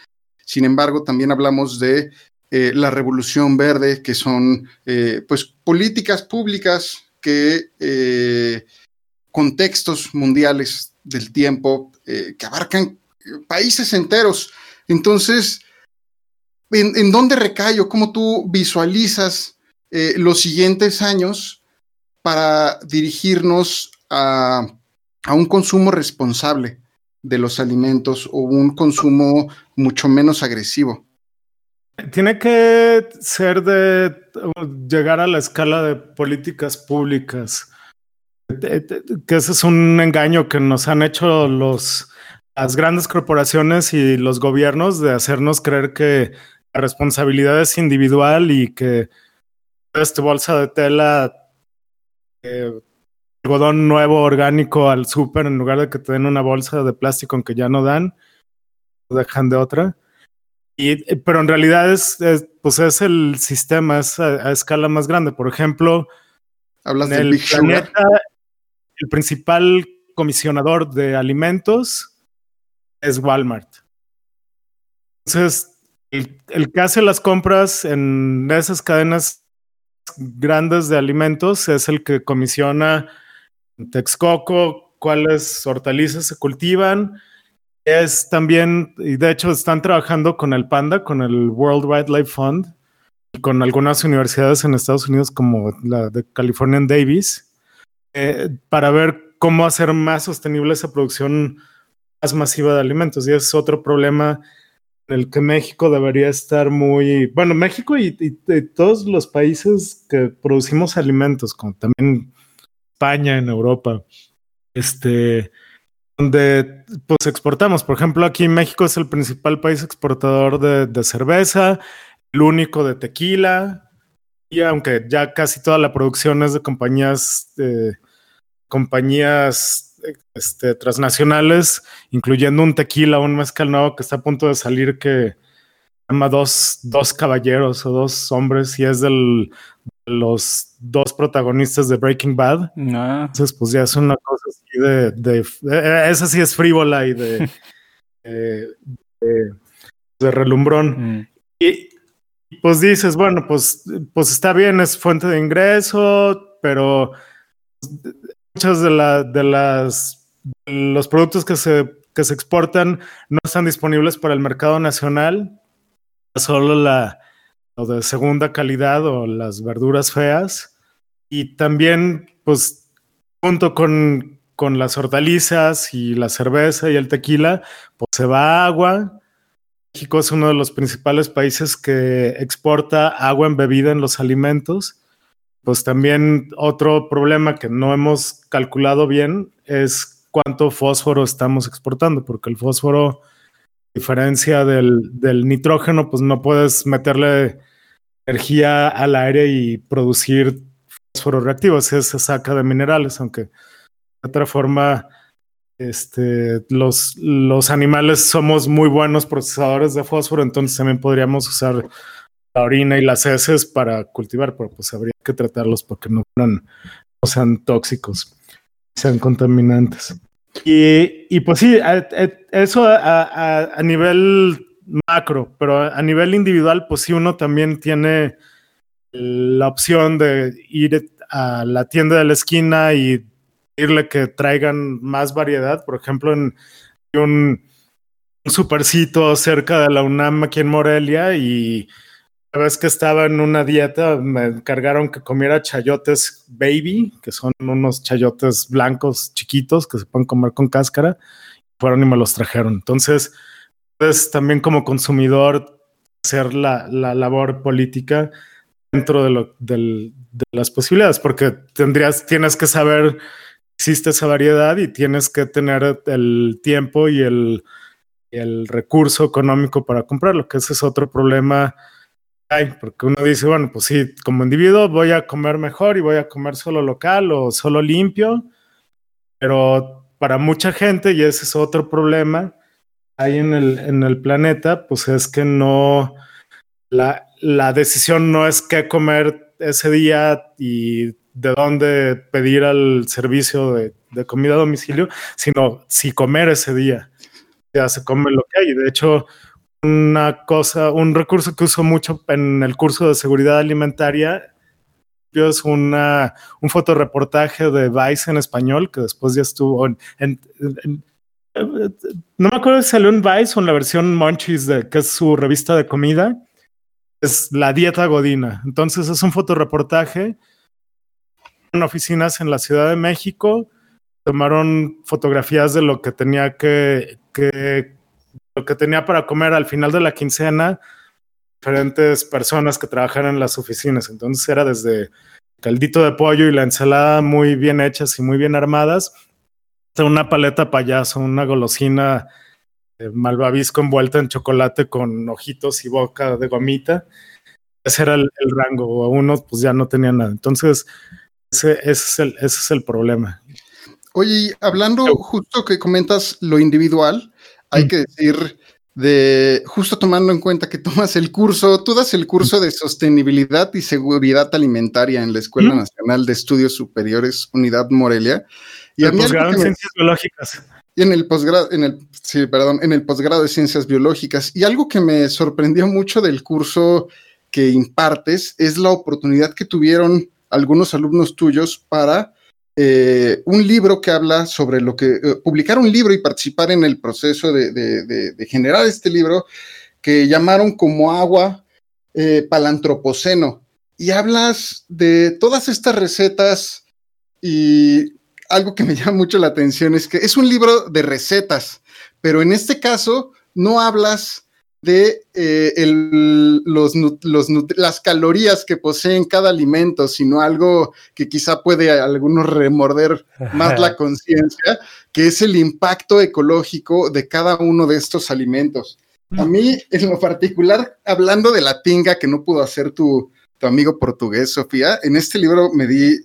Sin embargo, también hablamos de eh, la revolución verde, que son eh, pues políticas públicas que eh, contextos mundiales del tiempo eh, que abarcan eh, países enteros. Entonces, ¿en, en dónde recae o cómo tú visualizas eh, los siguientes años para dirigirnos a, a un consumo responsable de los alimentos o un consumo mucho menos agresivo? Tiene que ser de llegar a la escala de políticas públicas. Que ese es un engaño que nos han hecho los, las grandes corporaciones y los gobiernos de hacernos creer que la responsabilidad es individual y que este bolsa de tela, eh, algodón nuevo orgánico al súper en lugar de que te den una bolsa de plástico aunque ya no dan, dejan de otra. Y, eh, pero en realidad es, es, pues es el sistema, es a, a escala más grande. Por ejemplo, Hablas en del el Big Sugar. El principal comisionador de alimentos es Walmart. Entonces, el, el, que hace las compras en esas cadenas grandes de alimentos es el que comisiona Texcoco, cuáles hortalizas se cultivan. Es también, y de hecho están trabajando con el Panda, con el World Wildlife Fund, y con algunas universidades en Estados Unidos como la de California en Davis, eh, para ver cómo hacer más sostenible esa producción más masiva de alimentos. Y es otro problema en el que México debería estar muy, bueno, México y, y, todos los países que producimos alimentos, como también España, en Europa, este, donde pues exportamos. Por ejemplo, aquí México es el principal país exportador de, cerveza, el único de tequila, aunque ya casi toda la producción es de compañías, eh, compañías este, transnacionales, incluyendo un tequila, un mezcal nuevo que está a punto de salir que llama dos, dos caballeros o dos hombres y es del, de los dos protagonistas de Breaking Bad. No. Entonces, pues ya es una cosa así de, de, de esa sí es frívola y de, de, de relumbrón. Mm. Y pues dices, bueno, pues, pues está bien, es fuente de ingreso, pero muchas de, la, de las los productos que se, que se exportan no están disponibles para el mercado nacional. Solo la de segunda calidad o las verduras feas. Y también, pues, junto con, con las hortalizas y la cerveza y el tequila, pues se va agua. México es uno de los principales países que exporta agua embebida en los alimentos. Pues también otro problema que no hemos calculado bien es cuánto fósforo estamos exportando, porque el fósforo, a diferencia del, del nitrógeno, pues no puedes meterle energía al aire y producir fósforo reactivo, así se saca de minerales, aunque de otra forma este, los, los animales somos muy buenos procesadores de fósforo, entonces también podríamos usar la orina y las heces para cultivar, pero pues habría que tratarlos porque no, fueran, no sean tóxicos, sean contaminantes. Y, y pues sí, a, eso a, a, nivel macro, pero a nivel individual, pues sí, uno también tiene la opción de ir a la tienda de la esquina y que traigan más variedad. Por ejemplo, en un, supercito cerca de la UNAM aquí en Morelia y la vez que estaba en una dieta me encargaron que comiera chayotes baby, que son unos chayotes blancos chiquitos que se pueden comer con cáscara. Fueron y me los trajeron. Entonces, puedes también como consumidor hacer la, la labor política dentro de, lo, de, las posibilidades, porque tendrías, tienes que saber existe esa variedad y tienes que tener el tiempo y el, el recurso económico para comprarlo, que ese es otro problema. Ay, porque uno dice, bueno, pues sí, como individuo voy a comer mejor y voy a comer solo local o solo limpio, pero para mucha gente, y ese es otro problema, hay en el, en el planeta, pues es que no, la, la decisión no es qué comer ese día y de dónde pedir al servicio de, de, comida a domicilio, sino si comer ese día. Ya se come lo que hay. De hecho, una cosa, un recurso que uso mucho en el curso de seguridad alimentaria es una, un fotoreportaje de Vice en español, que después ya estuvo en, en, en no me acuerdo si salió en Vice o en la versión Munchies, de, que es su revista de comida. Es la dieta godina. Entonces es un fotoreportaje oficinas en la Ciudad de México. Tomaron fotografías de lo que tenía que, que lo que tenía para comer al final de la quincena diferentes personas que trabajan en las oficinas. Entonces era desde caldito de pollo y la ensalada muy bien hechas y muy bien armadas una paleta payaso, una golosina eh, malvavisco envuelta en chocolate con ojitos y boca de gomita. Ese era el, el rango, o unos pues ya no tenían nada. Entonces, ese, ese, es, el, ese es el problema. Oye, hablando justo que comentas lo individual, hay mm. que decir de justo tomando en cuenta que tomas el curso, tú das el curso de sostenibilidad y seguridad alimentaria en la Escuela Nacional de Estudios Superiores Unidad Morelia. Y el posgrado en ciencias biológicas. Y en el posgrado, en el, sí, perdón, en el posgrado de ciencias biológicas. Y algo que me sorprendió mucho del curso que impartes es la oportunidad que tuvieron algunos alumnos tuyos para eh, un libro que habla sobre lo que, eh, publicar un libro y participar en el proceso de, generar este libro que llamaron como agua eh, palantropoceno. Y hablas de todas estas recetas y algo que me llama mucho la atención es que es un libro de recetas, pero en este caso no hablas de eh, los, las calorías que poseen cada alimento, sino algo que quizá puede a algunos remorder más la conciencia, que es el impacto ecológico de cada uno de estos alimentos. A mí, en lo particular, hablando de la tinga que no pudo hacer tu, tu amigo portugués, Sofía, en este libro me di,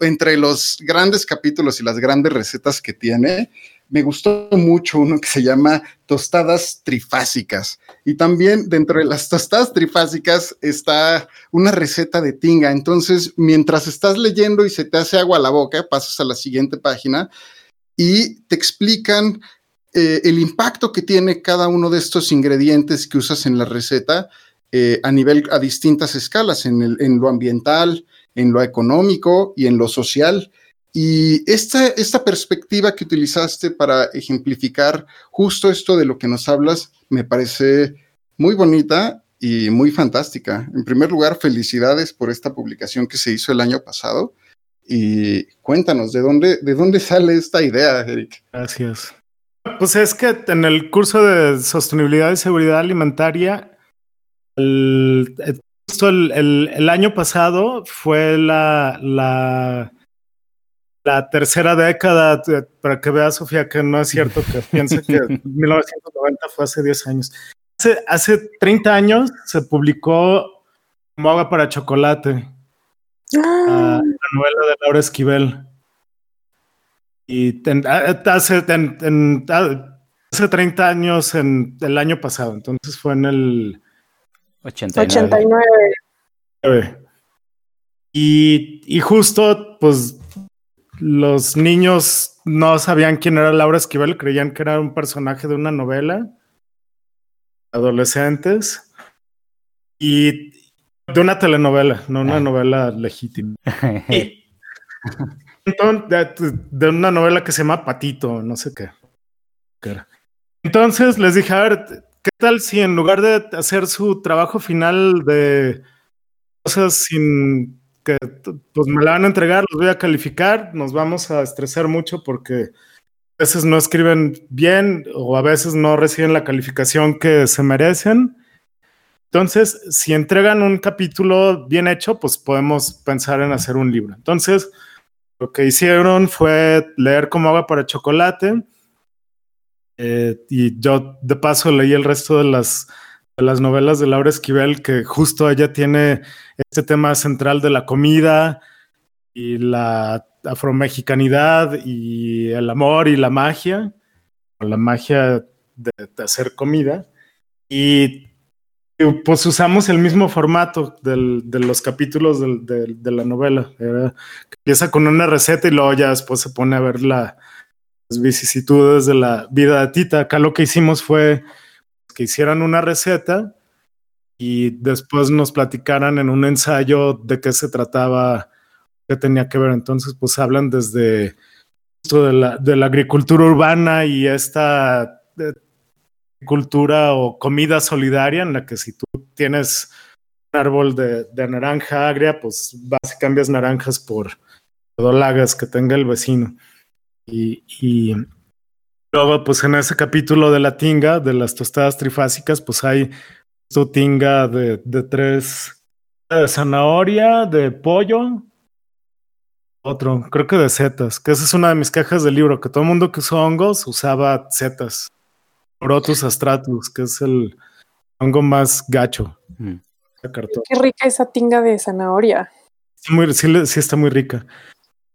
entre los grandes capítulos y las grandes recetas que tiene, me gustó mucho uno que se llama tostadas trifásicas. Y también dentro de las tostadas trifásicas está una receta de tinga. Entonces, mientras estás leyendo y se te hace agua a la boca, pasas a la siguiente página y te explican eh, el impacto que tiene cada uno de estos ingredientes que usas en la receta eh, a nivel, a distintas escalas, en, en lo ambiental, en lo económico y en lo social. Y esta, esta perspectiva que utilizaste para ejemplificar justo esto de lo que nos hablas me parece muy bonita y muy fantástica. En primer lugar, felicidades por esta publicación que se hizo el año pasado. Y cuéntanos, ¿de dónde, de dónde sale esta idea, Eric? Gracias. Pues es que en el curso de sostenibilidad y seguridad alimentaria, el, el, el año pasado fue la la tercera década, para que vea Sofía que no es cierto que piense que 1990 fue hace 10 años. Hace, hace 30 años se publicó Como agua para chocolate, ah. la novela de Laura Esquivel. Y hace, hace 30 años, en el año pasado, entonces fue en el 89. Y, y justo, pues los niños no sabían quién era Laura Esquivel, creían que era un personaje de una novela. Adolescentes. Y de una telenovela, no una ah. novela legítima. de, una novela que se llama Patito, no sé qué. Entonces les dije, a ver, ¿qué tal si en lugar de hacer su trabajo final de cosas sin que pues me la van a entregar, los voy a calificar, nos vamos a estresar mucho porque a veces no escriben bien o a veces no reciben la calificación que se merecen. Entonces, si entregan un capítulo bien hecho, pues podemos pensar en hacer un libro. Entonces, lo que hicieron fue leer como agua para chocolate. Eh, y yo de paso leí el resto de las las novelas de Laura Esquivel, que justo ella tiene este tema central de la comida y la afromexicanidad y el amor y la magia, la magia de, hacer comida. Y pues usamos el mismo formato de los capítulos de, la novela. empieza con una receta y luego ya después se pone a ver las vicisitudes de la vida de Tita. Acá lo que hicimos fue que hicieran una receta y después nos platicaran en un ensayo de qué se trataba, qué tenía que ver. Entonces, pues hablan desde esto de la, agricultura urbana y esta cultura o comida solidaria en la que si tú tienes un árbol de, naranja agria, pues vas y cambias naranjas por dolagas que tenga el vecino. Y, Luego, pues en ese capítulo de la tinga, de las tostadas trifásicas, pues hay su tinga de, de tres, de zanahoria, de pollo, otro, creo que de setas, que esa es una de mis cajas del libro, que todo el mundo que usó hongos usaba setas. Protus astratus, que es el hongo más gacho. Mm. Qué rica esa tinga de zanahoria. Sí, muy, sí, sí está muy rica.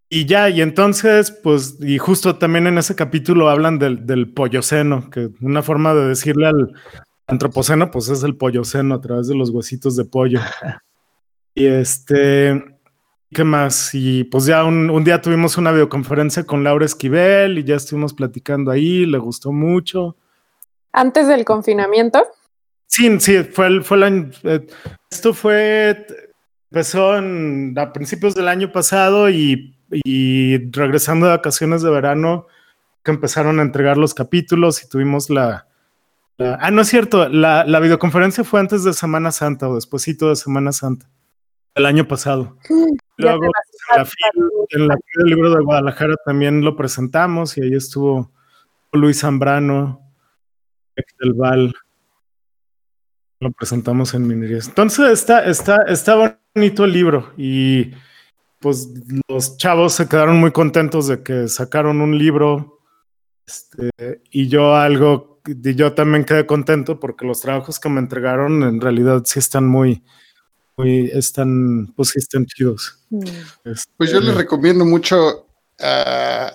Y ya, y entonces, pues, y justo también en ese capítulo hablan del, del polloceno, que una forma de decirle al antropoceno, pues es el polloceno a través de los huesitos de pollo. Y este, ¿qué más? Y pues ya un, un día tuvimos una videoconferencia con Laura Esquivel y ya estuvimos platicando ahí, le gustó mucho. Antes del confinamiento. Sí, sí, fue el, fue el año. eh, esto fue. Empezó en- a principios del año pasado y, y regresando de vacaciones de verano, que empezaron a entregar los capítulos y tuvimos la. la- ah, no es cierto, la, la videoconferencia fue antes de Semana Santa o despuésito de Semana Santa, el año pasado. Luego, en la, FIL en la del Libro de Guadalajara también lo presentamos y ahí estuvo Luis Zambrano, del Val. Lo presentamos en Minerías. Entonces está, está, está bonito el libro y pues los chavos se quedaron muy contentos de que sacaron un libro este, y yo algo, y yo también quedé contento porque los trabajos que me entregaron en realidad sí están muy, muy, están, pues sí están chidos. Este, Pues yo les recomiendo mucho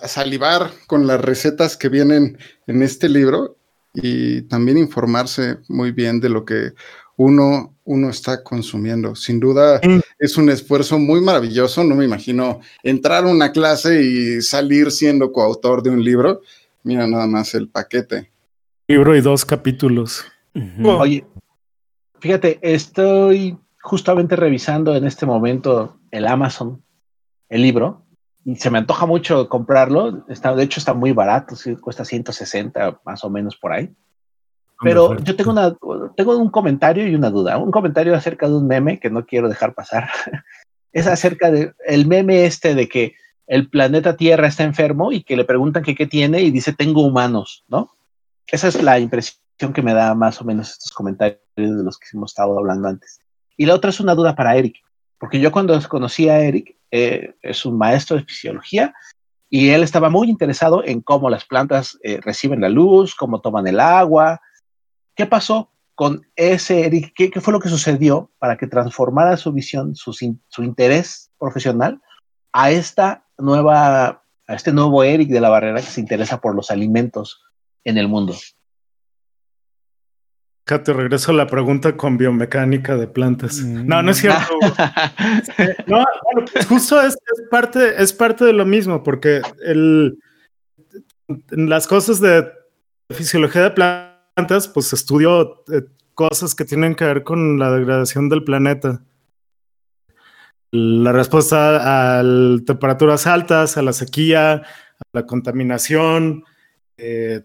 salivar con las recetas que vienen en este libro y también informarse muy bien de lo que uno, uno está consumiendo. Sin duda Mm. es un esfuerzo muy maravilloso. No me imagino entrar a una clase y salir siendo coautor de un libro. Mira nada más el paquete. libro y dos capítulos. Oye, fíjate, estoy justamente revisando en este momento el Amazon, el libro, y se me antoja mucho comprarlo. Está, de hecho, está muy barato, sí, cuesta 160 más o menos por ahí. Pero yo tengo, una, tengo un comentario y una duda. Un comentario acerca de un meme que no quiero dejar pasar. es acerca del el meme este de que el planeta Tierra está enfermo y que le preguntan que qué tiene y dice tengo humanos, ¿no? Esa es la impresión que me da más o menos estos comentarios de los que hemos estado hablando antes. Y la otra es una duda para Eric, porque yo cuando conocí a Eric, eh, es un maestro de fisiología y él estaba muy interesado en cómo las plantas eh, reciben la luz, cómo toman el agua. ¿Qué pasó con ese Eric? ¿Qué, qué fue lo que sucedió para que transformara su visión, su, interés profesional a esta nueva, a este nuevo Eric de la barrera que se interesa por los alimentos en el mundo? Te regreso a la pregunta con biomecánica de plantas. Mm. No, no es cierto. No, bueno, pues justo es, es parte, es parte de lo mismo, porque el, en las cosas de fisiología de plantas, pues estudio eh, cosas que tienen que ver con la degradación del planeta. La respuesta a temperaturas altas, a la sequía, a la contaminación, eh,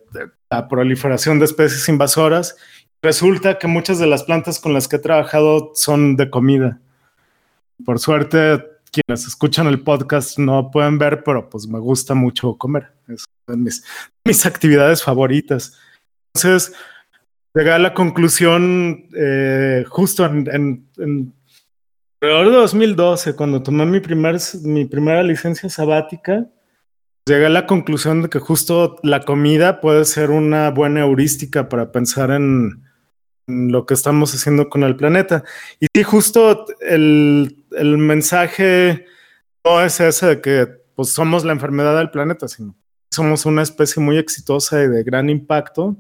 la proliferación de especies invasoras. Resulta que muchas de las plantas con las que he trabajado son de comida. Por suerte, quienes escuchan el podcast no pueden ver, pero pues me gusta mucho comer. Es una de mis actividades favoritas. Entonces, llegué a la conclusión eh, justo en, en, alrededor de 2012, cuando tomé mi, primer, mi primera licencia sabática, llegué a la conclusión de que justo la comida puede ser una buena heurística para pensar en, lo que estamos haciendo con el planeta. Y sí, justo el, mensaje no es ese de que pues, somos la enfermedad del planeta, sino somos una especie muy exitosa y de gran impacto,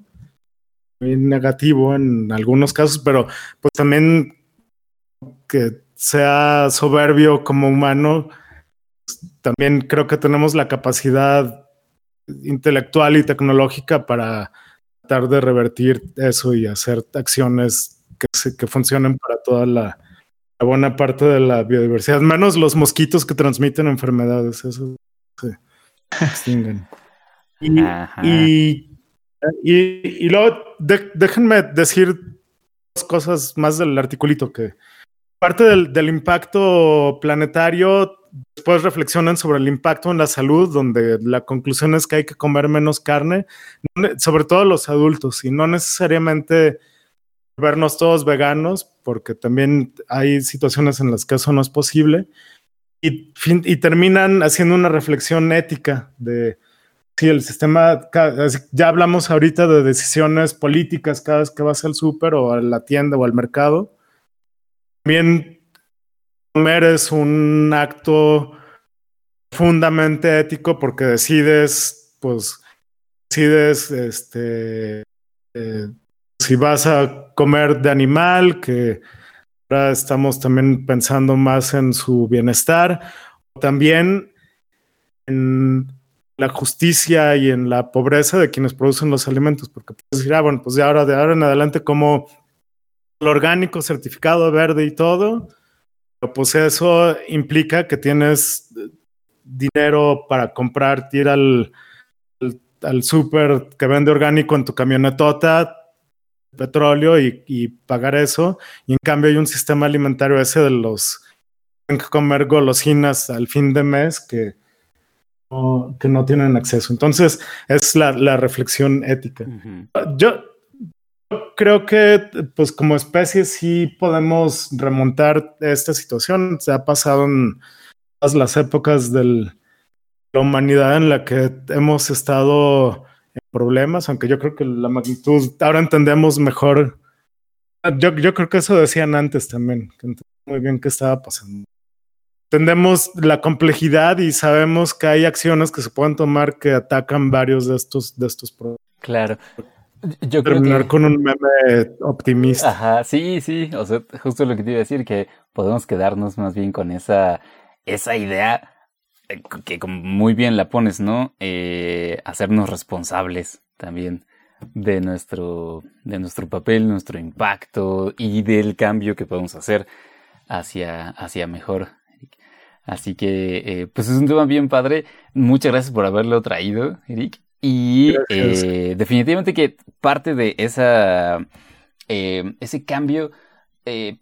muy negativo en algunos casos, pero pues también que sea soberbio como humano, también creo que tenemos la capacidad intelectual y tecnológica para tratar de revertir eso y hacer acciones que, se- que funcionen para toda la, la buena parte de la biodiversidad, menos los mosquitos que transmiten enfermedades, eso se extinguen. Y, y- y luego de- déjenme decir dos cosas más del articulito que parte del, del impacto planetario, después reflexionan sobre el impacto en la salud, donde la conclusión es que hay que comer menos carne, sobre todo los adultos, y no necesariamente vernos todos veganos, porque también hay situaciones en las que eso no es posible, y, y terminan haciendo una reflexión ética de si el sistema, ya hablamos ahorita de decisiones políticas cada vez que vas al súper o a la tienda o al mercado, también comer es un acto profundamente ético porque decides, pues, decides, este, eh, si vas a comer de animal, que ahora estamos también pensando más en su bienestar, también en la justicia y en la pobreza de quienes producen los alimentos, porque puedes decir, ah, bueno, pues de ahora, de ahora en adelante como el orgánico, certificado verde y todo, pues eso implica que tienes dinero para comprar, ir al, al, al súper que vende orgánico en tu camionetota, petróleo y, y, pagar eso. Y en cambio hay un sistema alimentario ese de los que comer golosinas al fin de mes que no, que no tienen acceso. Entonces es la, la reflexión ética. Uh -huh. Yo creo que pues como especie sí podemos remontar esta situación. Se ha pasado en todas las épocas de la humanidad en la que hemos estado en problemas, aunque yo creo que la magnitud, ahora entendemos mejor. Yo, yo creo que eso decían antes también, que muy bien qué estaba pasando. Entendemos la complejidad y sabemos que hay acciones que se pueden tomar que atacan varios de estos, de estos problemas. Claro. Yo Terminar creo que... con un meme optimista. Ajá, sí, sí. O sea, justo lo que te iba a decir, que podemos quedarnos más bien con esa, esa idea que como muy bien la pones, ¿no? Eh, hacernos responsables también de nuestro, de nuestro papel, nuestro impacto y del cambio que podemos hacer hacia, hacia mejor. Así que, eh, pues es un tema bien padre. Muchas gracias por haberlo traído, Eric. Y eh, definitivamente que parte de esa, eh, ese cambio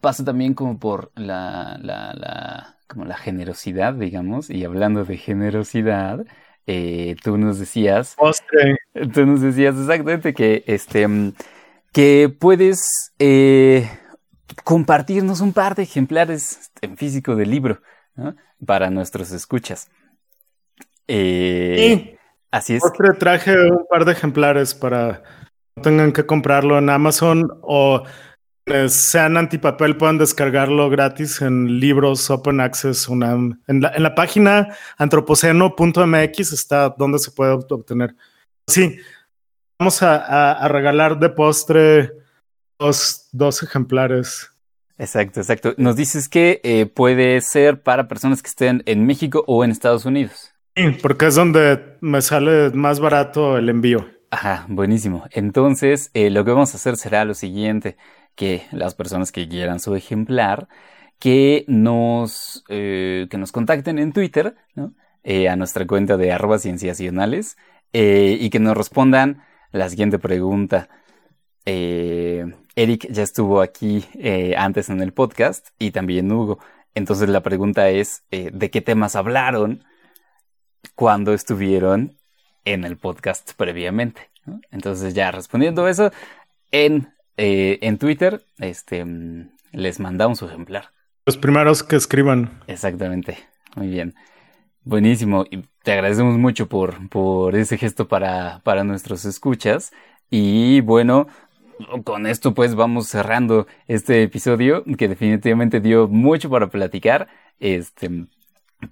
pasa también como por la, la, la, como la generosidad, digamos. Y hablando de generosidad, tú nos decías, tú nos decías exactamente que, este, que puedes compartirnos un par de ejemplares en físico del libro. ¿no? Para nuestros escuchas. Eh, sí. Así es. Postre traje un par de ejemplares para no tengan que comprarlo en Amazon o sean antipapel puedan descargarlo gratis en libros Open Access UNAM. En la, en la página antropoceno.mx está donde se puede obtener. Sí, vamos a, a, a regalar de postre dos, dos ejemplares. Exacto, exacto. Nos dices que eh, puede ser para personas que estén en México o en Estados Unidos. Sí, porque es donde me sale más barato el envío. Ajá, buenísimo. Entonces, eh, lo que vamos a hacer será lo siguiente, que las personas que quieran su ejemplar, que nos, eh, que nos contacten en Twitter, ¿no? a nuestra cuenta de arroba cienciacionales, y que nos respondan la siguiente pregunta. Eh, Eric ya estuvo aquí eh, antes en el podcast y también Hugo. Entonces la pregunta es, eh, ¿de qué temas hablaron cuando estuvieron en el podcast previamente? ¿no? Entonces ya respondiendo eso, en, eh, en Twitter este, les mandamos su ejemplar. Los primeros que escriban. Exactamente, muy bien. Buenísimo, y te agradecemos mucho por, por ese gesto para, para nuestros escuchas. Y bueno, con esto pues vamos cerrando este episodio que definitivamente dio mucho para platicar, este,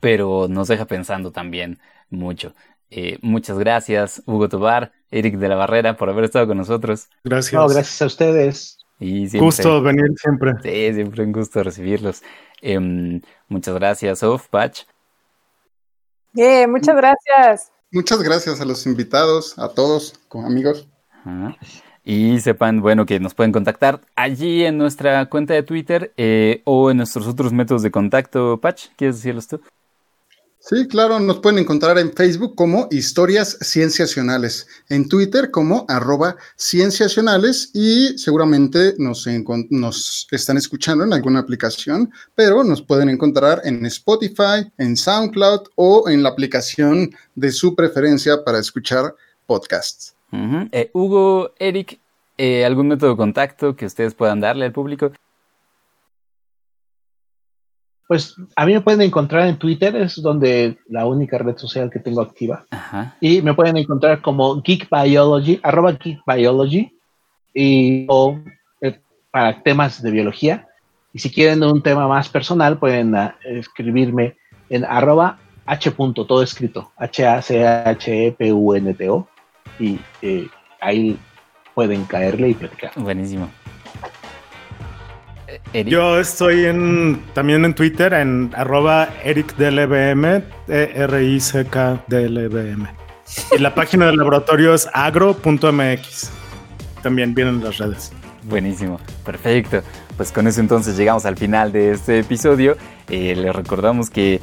pero nos deja pensando también mucho. Eh, muchas gracias, Hugo Tobar, Eric de la Barrera, por haber estado con nosotros. Gracias. No, gracias a ustedes. Y siempre, gusto venir siempre. Sí, siempre un gusto recibirlos. Eh, muchas gracias, Of Patch. Yeah, muchas gracias. Muchas gracias a los invitados, a todos, como amigos. Ajá. Y sepan, bueno, que nos pueden contactar allí en nuestra cuenta de Twitter eh, o en nuestros otros métodos de contacto. Patch, ¿quieres decirlos tú? Sí, claro, nos pueden encontrar en Facebook como Historias Cienciacionales, en Twitter como arroba cienciacionales y seguramente nos, nos están escuchando en alguna aplicación, pero nos pueden encontrar en Spotify, en SoundCloud o en la aplicación de su preferencia para escuchar podcasts. Uh -huh. eh, Hugo, Eric, eh, ¿algún método de contacto que ustedes puedan darle al público? Pues a mí me pueden encontrar en Twitter, es donde la única red social que tengo activa. Ajá. Y me pueden encontrar como Geek Biology, arroba Geek Biology, y, o eh, para temas de biología. Y si quieren un tema más personal, pueden uh, escribirme en arroba H. Punto, todo escrito, H-A-C-H-E-P-U-N-T-O, y eh, ahí pueden caerle y platicar. Buenísimo. Eh, Eric. Yo estoy en, también en Twitter en arroba ericdlbm, E-R-I-C-K-D-L-B-M. Y la página del laboratorio es agro.mx. También vienen las redes. Buenísimo, perfecto. Pues con eso entonces llegamos al final de este episodio. Eh, les recordamos que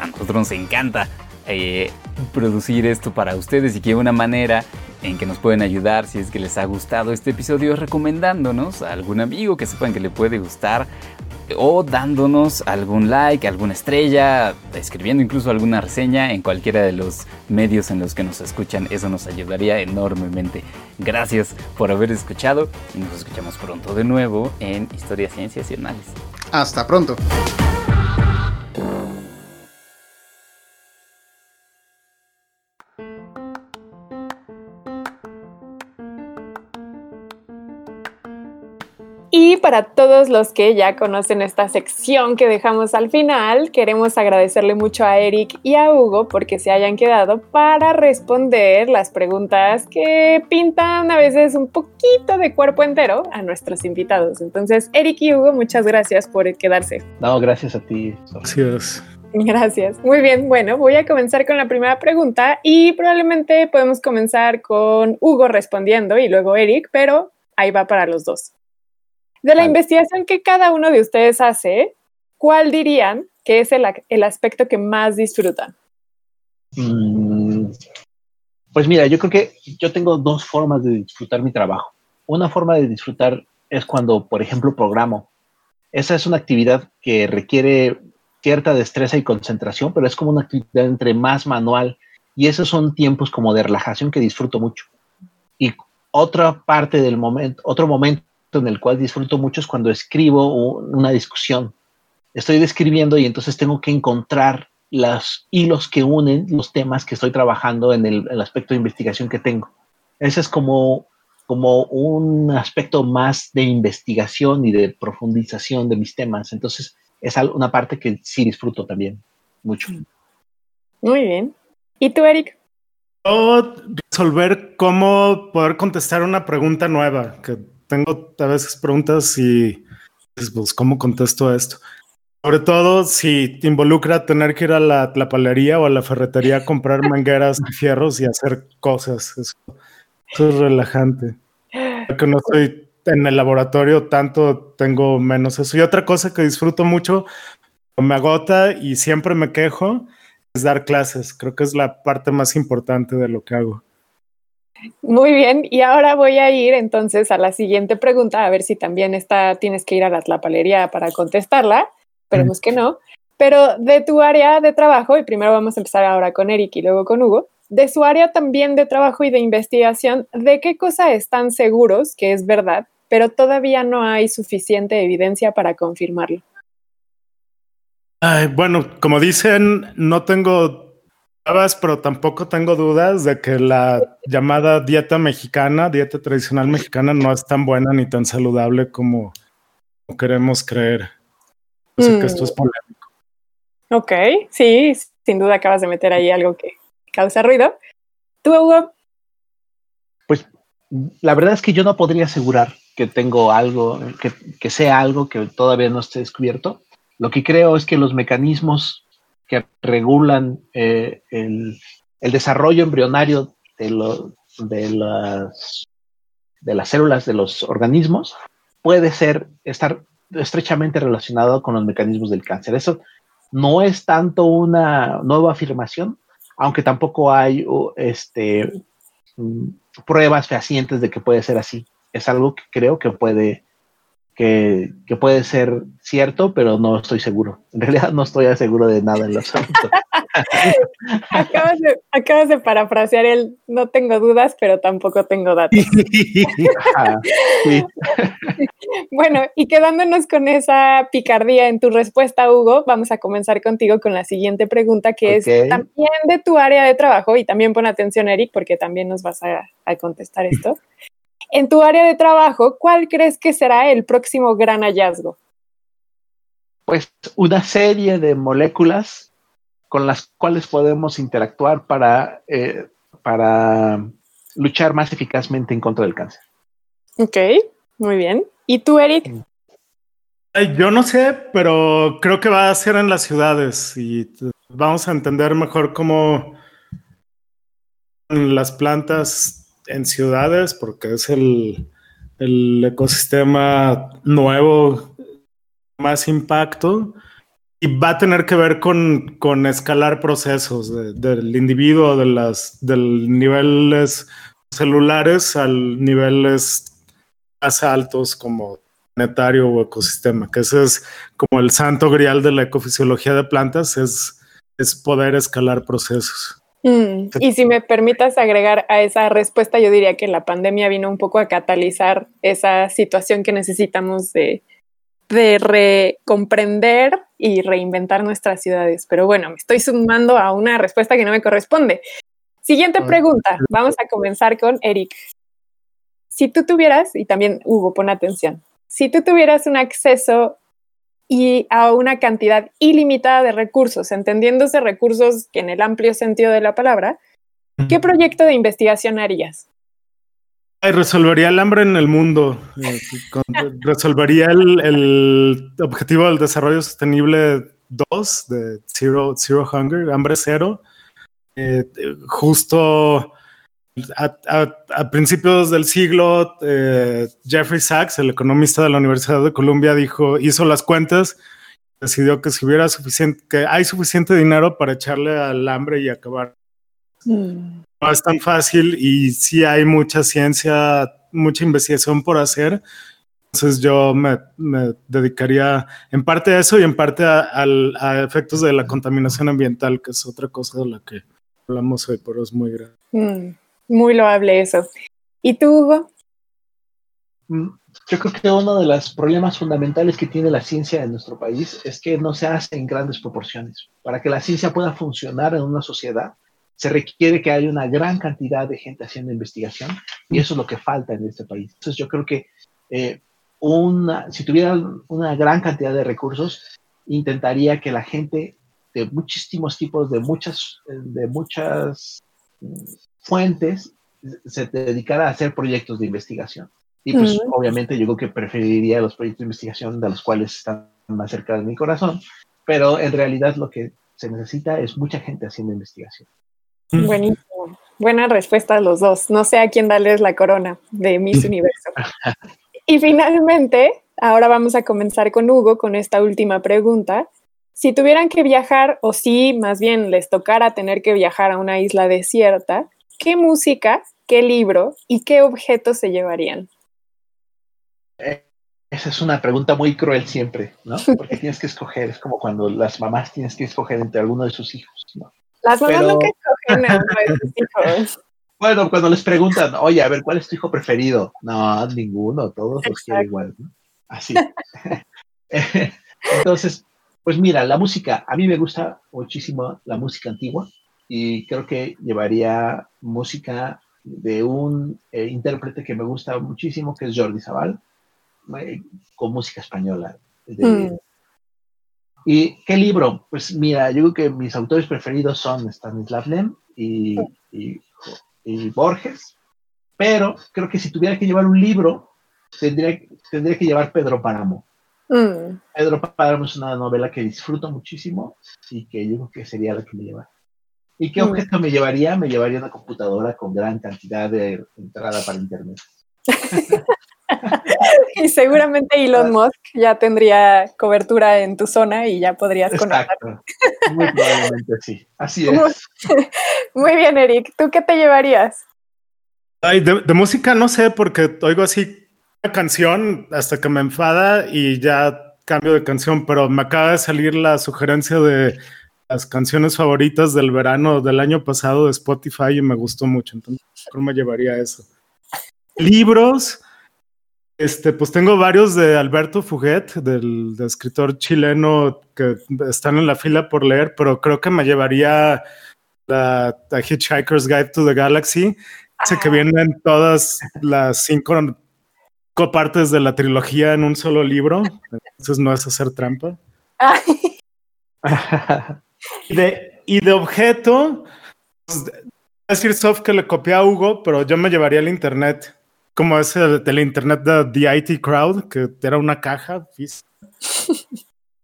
a nosotros nos encanta eh, producir esto para ustedes y que una manera en que nos pueden ayudar si es que les ha gustado este episodio recomendándonos a algún amigo que sepan que le puede gustar o dándonos algún like, alguna estrella, escribiendo incluso alguna reseña en cualquiera de los medios en los que nos escuchan. Eso nos ayudaría enormemente. Gracias por haber escuchado y nos escuchamos pronto de nuevo en Historia, Ciencias y Análisis. Hasta pronto. Y para todos los que ya conocen esta sección que dejamos al final, queremos agradecerle mucho a Eric y a Hugo porque se hayan quedado para responder las preguntas que pintan a veces un poquito de cuerpo entero a nuestros invitados. Entonces, Eric y Hugo, muchas gracias por quedarse. No, gracias a ti. Gracias. Gracias. Muy bien, bueno, voy a comenzar con la primera pregunta y probablemente podemos comenzar con Hugo respondiendo y luego Eric, pero ahí va para los dos. De la Vale. investigación que cada uno de ustedes hace, ¿cuál dirían que es el, el aspecto que más disfrutan? Mm, Pues mira, yo creo que yo tengo dos formas de disfrutar mi trabajo. Una forma de disfrutar es cuando, por ejemplo, programo. Esa es una actividad que requiere cierta destreza y concentración, pero es como una actividad entre más manual y esos son tiempos como de relajación que disfruto mucho. Y otra parte del momento, otro momento en el cual disfruto mucho es cuando escribo un- una discusión. Estoy describiendo y entonces tengo que encontrar los hilos que unen los temas que estoy trabajando en el, el aspecto de investigación que tengo. Ese es como, como un aspecto más de investigación y de profundización de mis temas. Entonces, es una parte que sí disfruto también mucho. Muy bien. ¿Y tú, Eric? O resolver cómo poder contestar una pregunta nueva, que tengo a veces preguntas y pues cómo contesto esto. Sobre todo si te involucra tener que ir a la, la palería o a la ferretería a comprar mangueras y fierros y hacer cosas. Eso, eso es relajante. Que no estoy en el laboratorio tanto, tengo menos eso. Y otra cosa que disfruto mucho, me agota y siempre me quejo, es dar clases. Creo que es la parte más importante de lo que hago. Muy bien. Y ahora voy a ir entonces a la siguiente pregunta, a ver si también está, tienes que ir a la tlapalería para contestarla. Esperemos que no. Pero de tu área de trabajo, y primero vamos a empezar ahora con Eric y luego con Hugo, de su área también de trabajo y de investigación, ¿de qué cosa están seguros que es verdad, pero todavía no hay suficiente evidencia para confirmarlo? Ay, bueno, como dicen, no tengo pero tampoco tengo dudas de que la llamada dieta mexicana, dieta tradicional mexicana, no es tan buena ni tan saludable como, como queremos creer. Yo sé que esto es polémico. Ok, sí, sin duda acabas de meter ahí algo que causa ruido. ¿Tú, Hugo? Pues la verdad es que yo no podría asegurar que tengo algo, que, que sea algo que todavía no esté descubierto. Lo que creo es que los mecanismos que regulan eh, el, desarrollo embrionario de, lo- de, las, de las células de los organismos puede ser estar estrechamente relacionado con los mecanismos del cáncer. Eso no es tanto una nueva afirmación, aunque tampoco hay este, mm, pruebas fehacientes de que puede ser así. Es algo que creo que puede, que, que puede ser cierto, pero no estoy seguro. En realidad no estoy seguro de nada en lo absoluto. Acabas de, acabas de parafrasear el no tengo dudas, pero tampoco tengo datos. Bueno, y quedándonos con esa picardía en tu respuesta, Hugo, vamos a comenzar contigo con la siguiente pregunta, que es también de tu área de trabajo, y también pon atención, Eric, porque también nos vas a, a contestar esto. En tu área de trabajo, ¿cuál crees que será el próximo gran hallazgo? Pues una serie de moléculas con las cuales podemos interactuar para, eh, para luchar más eficazmente en contra del cáncer. Ok, muy bien. ¿Y tú, Eric? Yo no sé, pero creo que va a ser en las ciudades y vamos a entender mejor cómo las plantas en ciudades, porque es el, ecosistema nuevo, más impacto, y va a tener que ver con, con escalar procesos de- del individuo, de las del niveles celulares al niveles más altos como planetario o ecosistema, que ese es como el santo grial de la ecofisiología de plantas, es, es poder escalar procesos. Mm, Y si me permitas agregar a esa respuesta, yo diría que la pandemia vino un poco a catalizar esa situación que necesitamos de, de recomprender y reinventar nuestras ciudades. Pero bueno, me estoy sumando a una respuesta que no me corresponde. Siguiente Ay, pregunta. Vamos a comenzar con Eric. Si tú tuvieras, y también Hugo, pon atención, si tú tuvieras un acceso y a una cantidad ilimitada de recursos, entendiéndose recursos que en el amplio sentido de la palabra, ¿qué proyecto de investigación harías? Ay, resolvería el hambre en el mundo. eh, con- resolvería el, el objetivo del desarrollo sostenible 2 de Zero, Zero Hunger, hambre cero. Eh, eh, justo a, a- a principios del siglo, eh, Jeffrey Sachs, el economista de la Universidad de Columbia, dijo, hizo las cuentas, decidió que si hubiera suficiente, que hay suficiente dinero para echarle al hambre y acabar no es tan fácil y sí hay mucha ciencia, mucha investigación por hacer. Entonces yo me, me dedicaría en parte a eso y en parte a, a efectos de la contaminación ambiental, que es otra cosa de la que hablamos hoy, pero es muy grande. Mm, muy loable eso. ¿Y tú, Hugo? Mm, Yo creo que uno de los problemas fundamentales que tiene la ciencia en nuestro país es que no se hace en grandes proporciones. Para que la ciencia pueda funcionar en una sociedad, se requiere que haya una gran cantidad de gente haciendo investigación y eso es lo que falta en este país. Entonces yo creo que eh, una, si tuvieran una gran cantidad de recursos, intentaría que la gente de muchísimos tipos, de muchas, de muchas fuentes, se dedicara a hacer proyectos de investigación. Y pues obviamente yo creo que preferiría los proyectos de investigación de los cuales están más cerca de mi corazón, pero en realidad lo que se necesita es mucha gente haciendo investigación. Buenísimo. Buena respuesta a los dos. No sé a quién darles la corona de Miss Universo. Y finalmente, ahora vamos a comenzar con Hugo con esta última pregunta. Si tuvieran que viajar, o si más bien les tocara tener que viajar a una isla desierta, ¿qué música, qué libro y qué objetos se llevarían? Esa es una pregunta muy cruel siempre, ¿no? Porque tienes que escoger, es como cuando las mamás tienes que escoger entre alguno de sus hijos, ¿no? Las mamás Pero- nunca escogen a uno de sus hijos. Bueno, cuando les preguntan, oye, a ver, ¿cuál es tu hijo preferido? No, ninguno, todos los quiero igual, ¿no? Así. Entonces, pues mira, la música, a mí me gusta muchísimo la música antigua y creo que llevaría música de un eh, intérprete que me gusta muchísimo, que es Jordi Zaval, eh, con música española. de- Mm. ¿Y qué libro? Pues mira, yo creo que mis autores preferidos son Stanislav Lem y, y- y Borges, pero creo que si tuviera que llevar un libro, tendría, tendría que llevar Pedro Páramo. Mm. Pedro Páramo es una novela que disfruto muchísimo y que yo creo que sería la que me lleva. ¿Y qué Mm. objeto me llevaría? Me llevaría una computadora con gran cantidad de entrada para internet. Y seguramente Elon Musk ya tendría cobertura en tu zona y ya podrías conectar. Exacto. Muy probablemente sí. Así es. Muy bien, Eric. ¿Tú qué te llevarías? Ay, de, de música no sé, porque oigo así una canción hasta que me enfada y ya cambio de canción, pero me acaba de salir la sugerencia de las canciones favoritas del verano del año pasado de Spotify y me gustó mucho, entonces creo me llevaría eso. Libros, este, pues tengo varios de Alberto Fuguet, del, del escritor chileno que están en la fila por leer, pero creo que me llevaría la, la Hitchhiker's Guide to the Galaxy, ese que vienen todas las cinco, cinco partes de la trilogía en un solo libro, entonces no es hacer trampa. Y de, y de objeto, pues, que le copié a Hugo, pero yo me llevaría el internet, como ese del internet de The IT Crowd, que era una caja.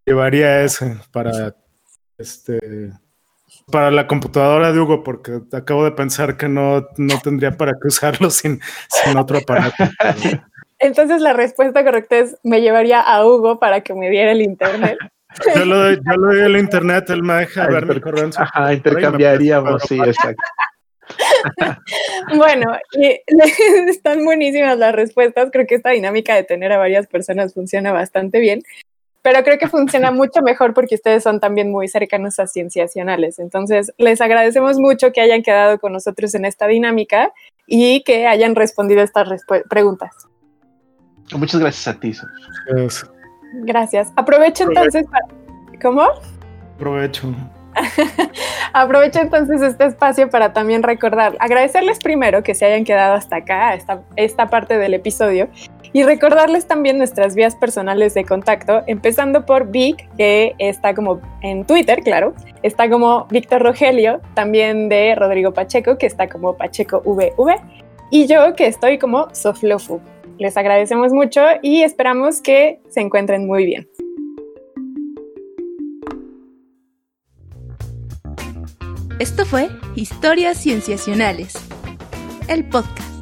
llevaría ese para este para la computadora de Hugo, porque acabo de pensar que no, no tendría para qué usarlo sin, sin otro aparato. Entonces la respuesta correcta es me llevaría a Hugo para que me diera el internet. Yo lo doy, yo lo doy el internet, él me deja ver mi correo. Ajá, intercambiaríamos, sí, exacto. bueno, están buenísimas las respuestas. Creo que esta dinámica de tener a varias personas funciona bastante bien, pero creo que funciona mucho mejor porque ustedes son también muy cercanos a cienciacionales. Entonces, les agradecemos mucho que hayan quedado con nosotros en esta dinámica y que hayan respondido estas preguntas. Muchas gracias a ti. Gracias. Aprovecho entonces para... ¿Cómo? Aprovecho. Aprovecho entonces este espacio para también recordar, agradecerles primero que se hayan quedado hasta acá, esta, esta parte del episodio, y recordarles también nuestras vías personales de contacto, empezando por Vic, que está como en Twitter, claro, está como Víctor Rogelio, también de Rodrigo Pacheco, que está como Pacheco VV, y yo que estoy como Soflofu. Les agradecemos mucho y esperamos que se encuentren muy bien. Esto fue Historias Cienciacionales, el podcast.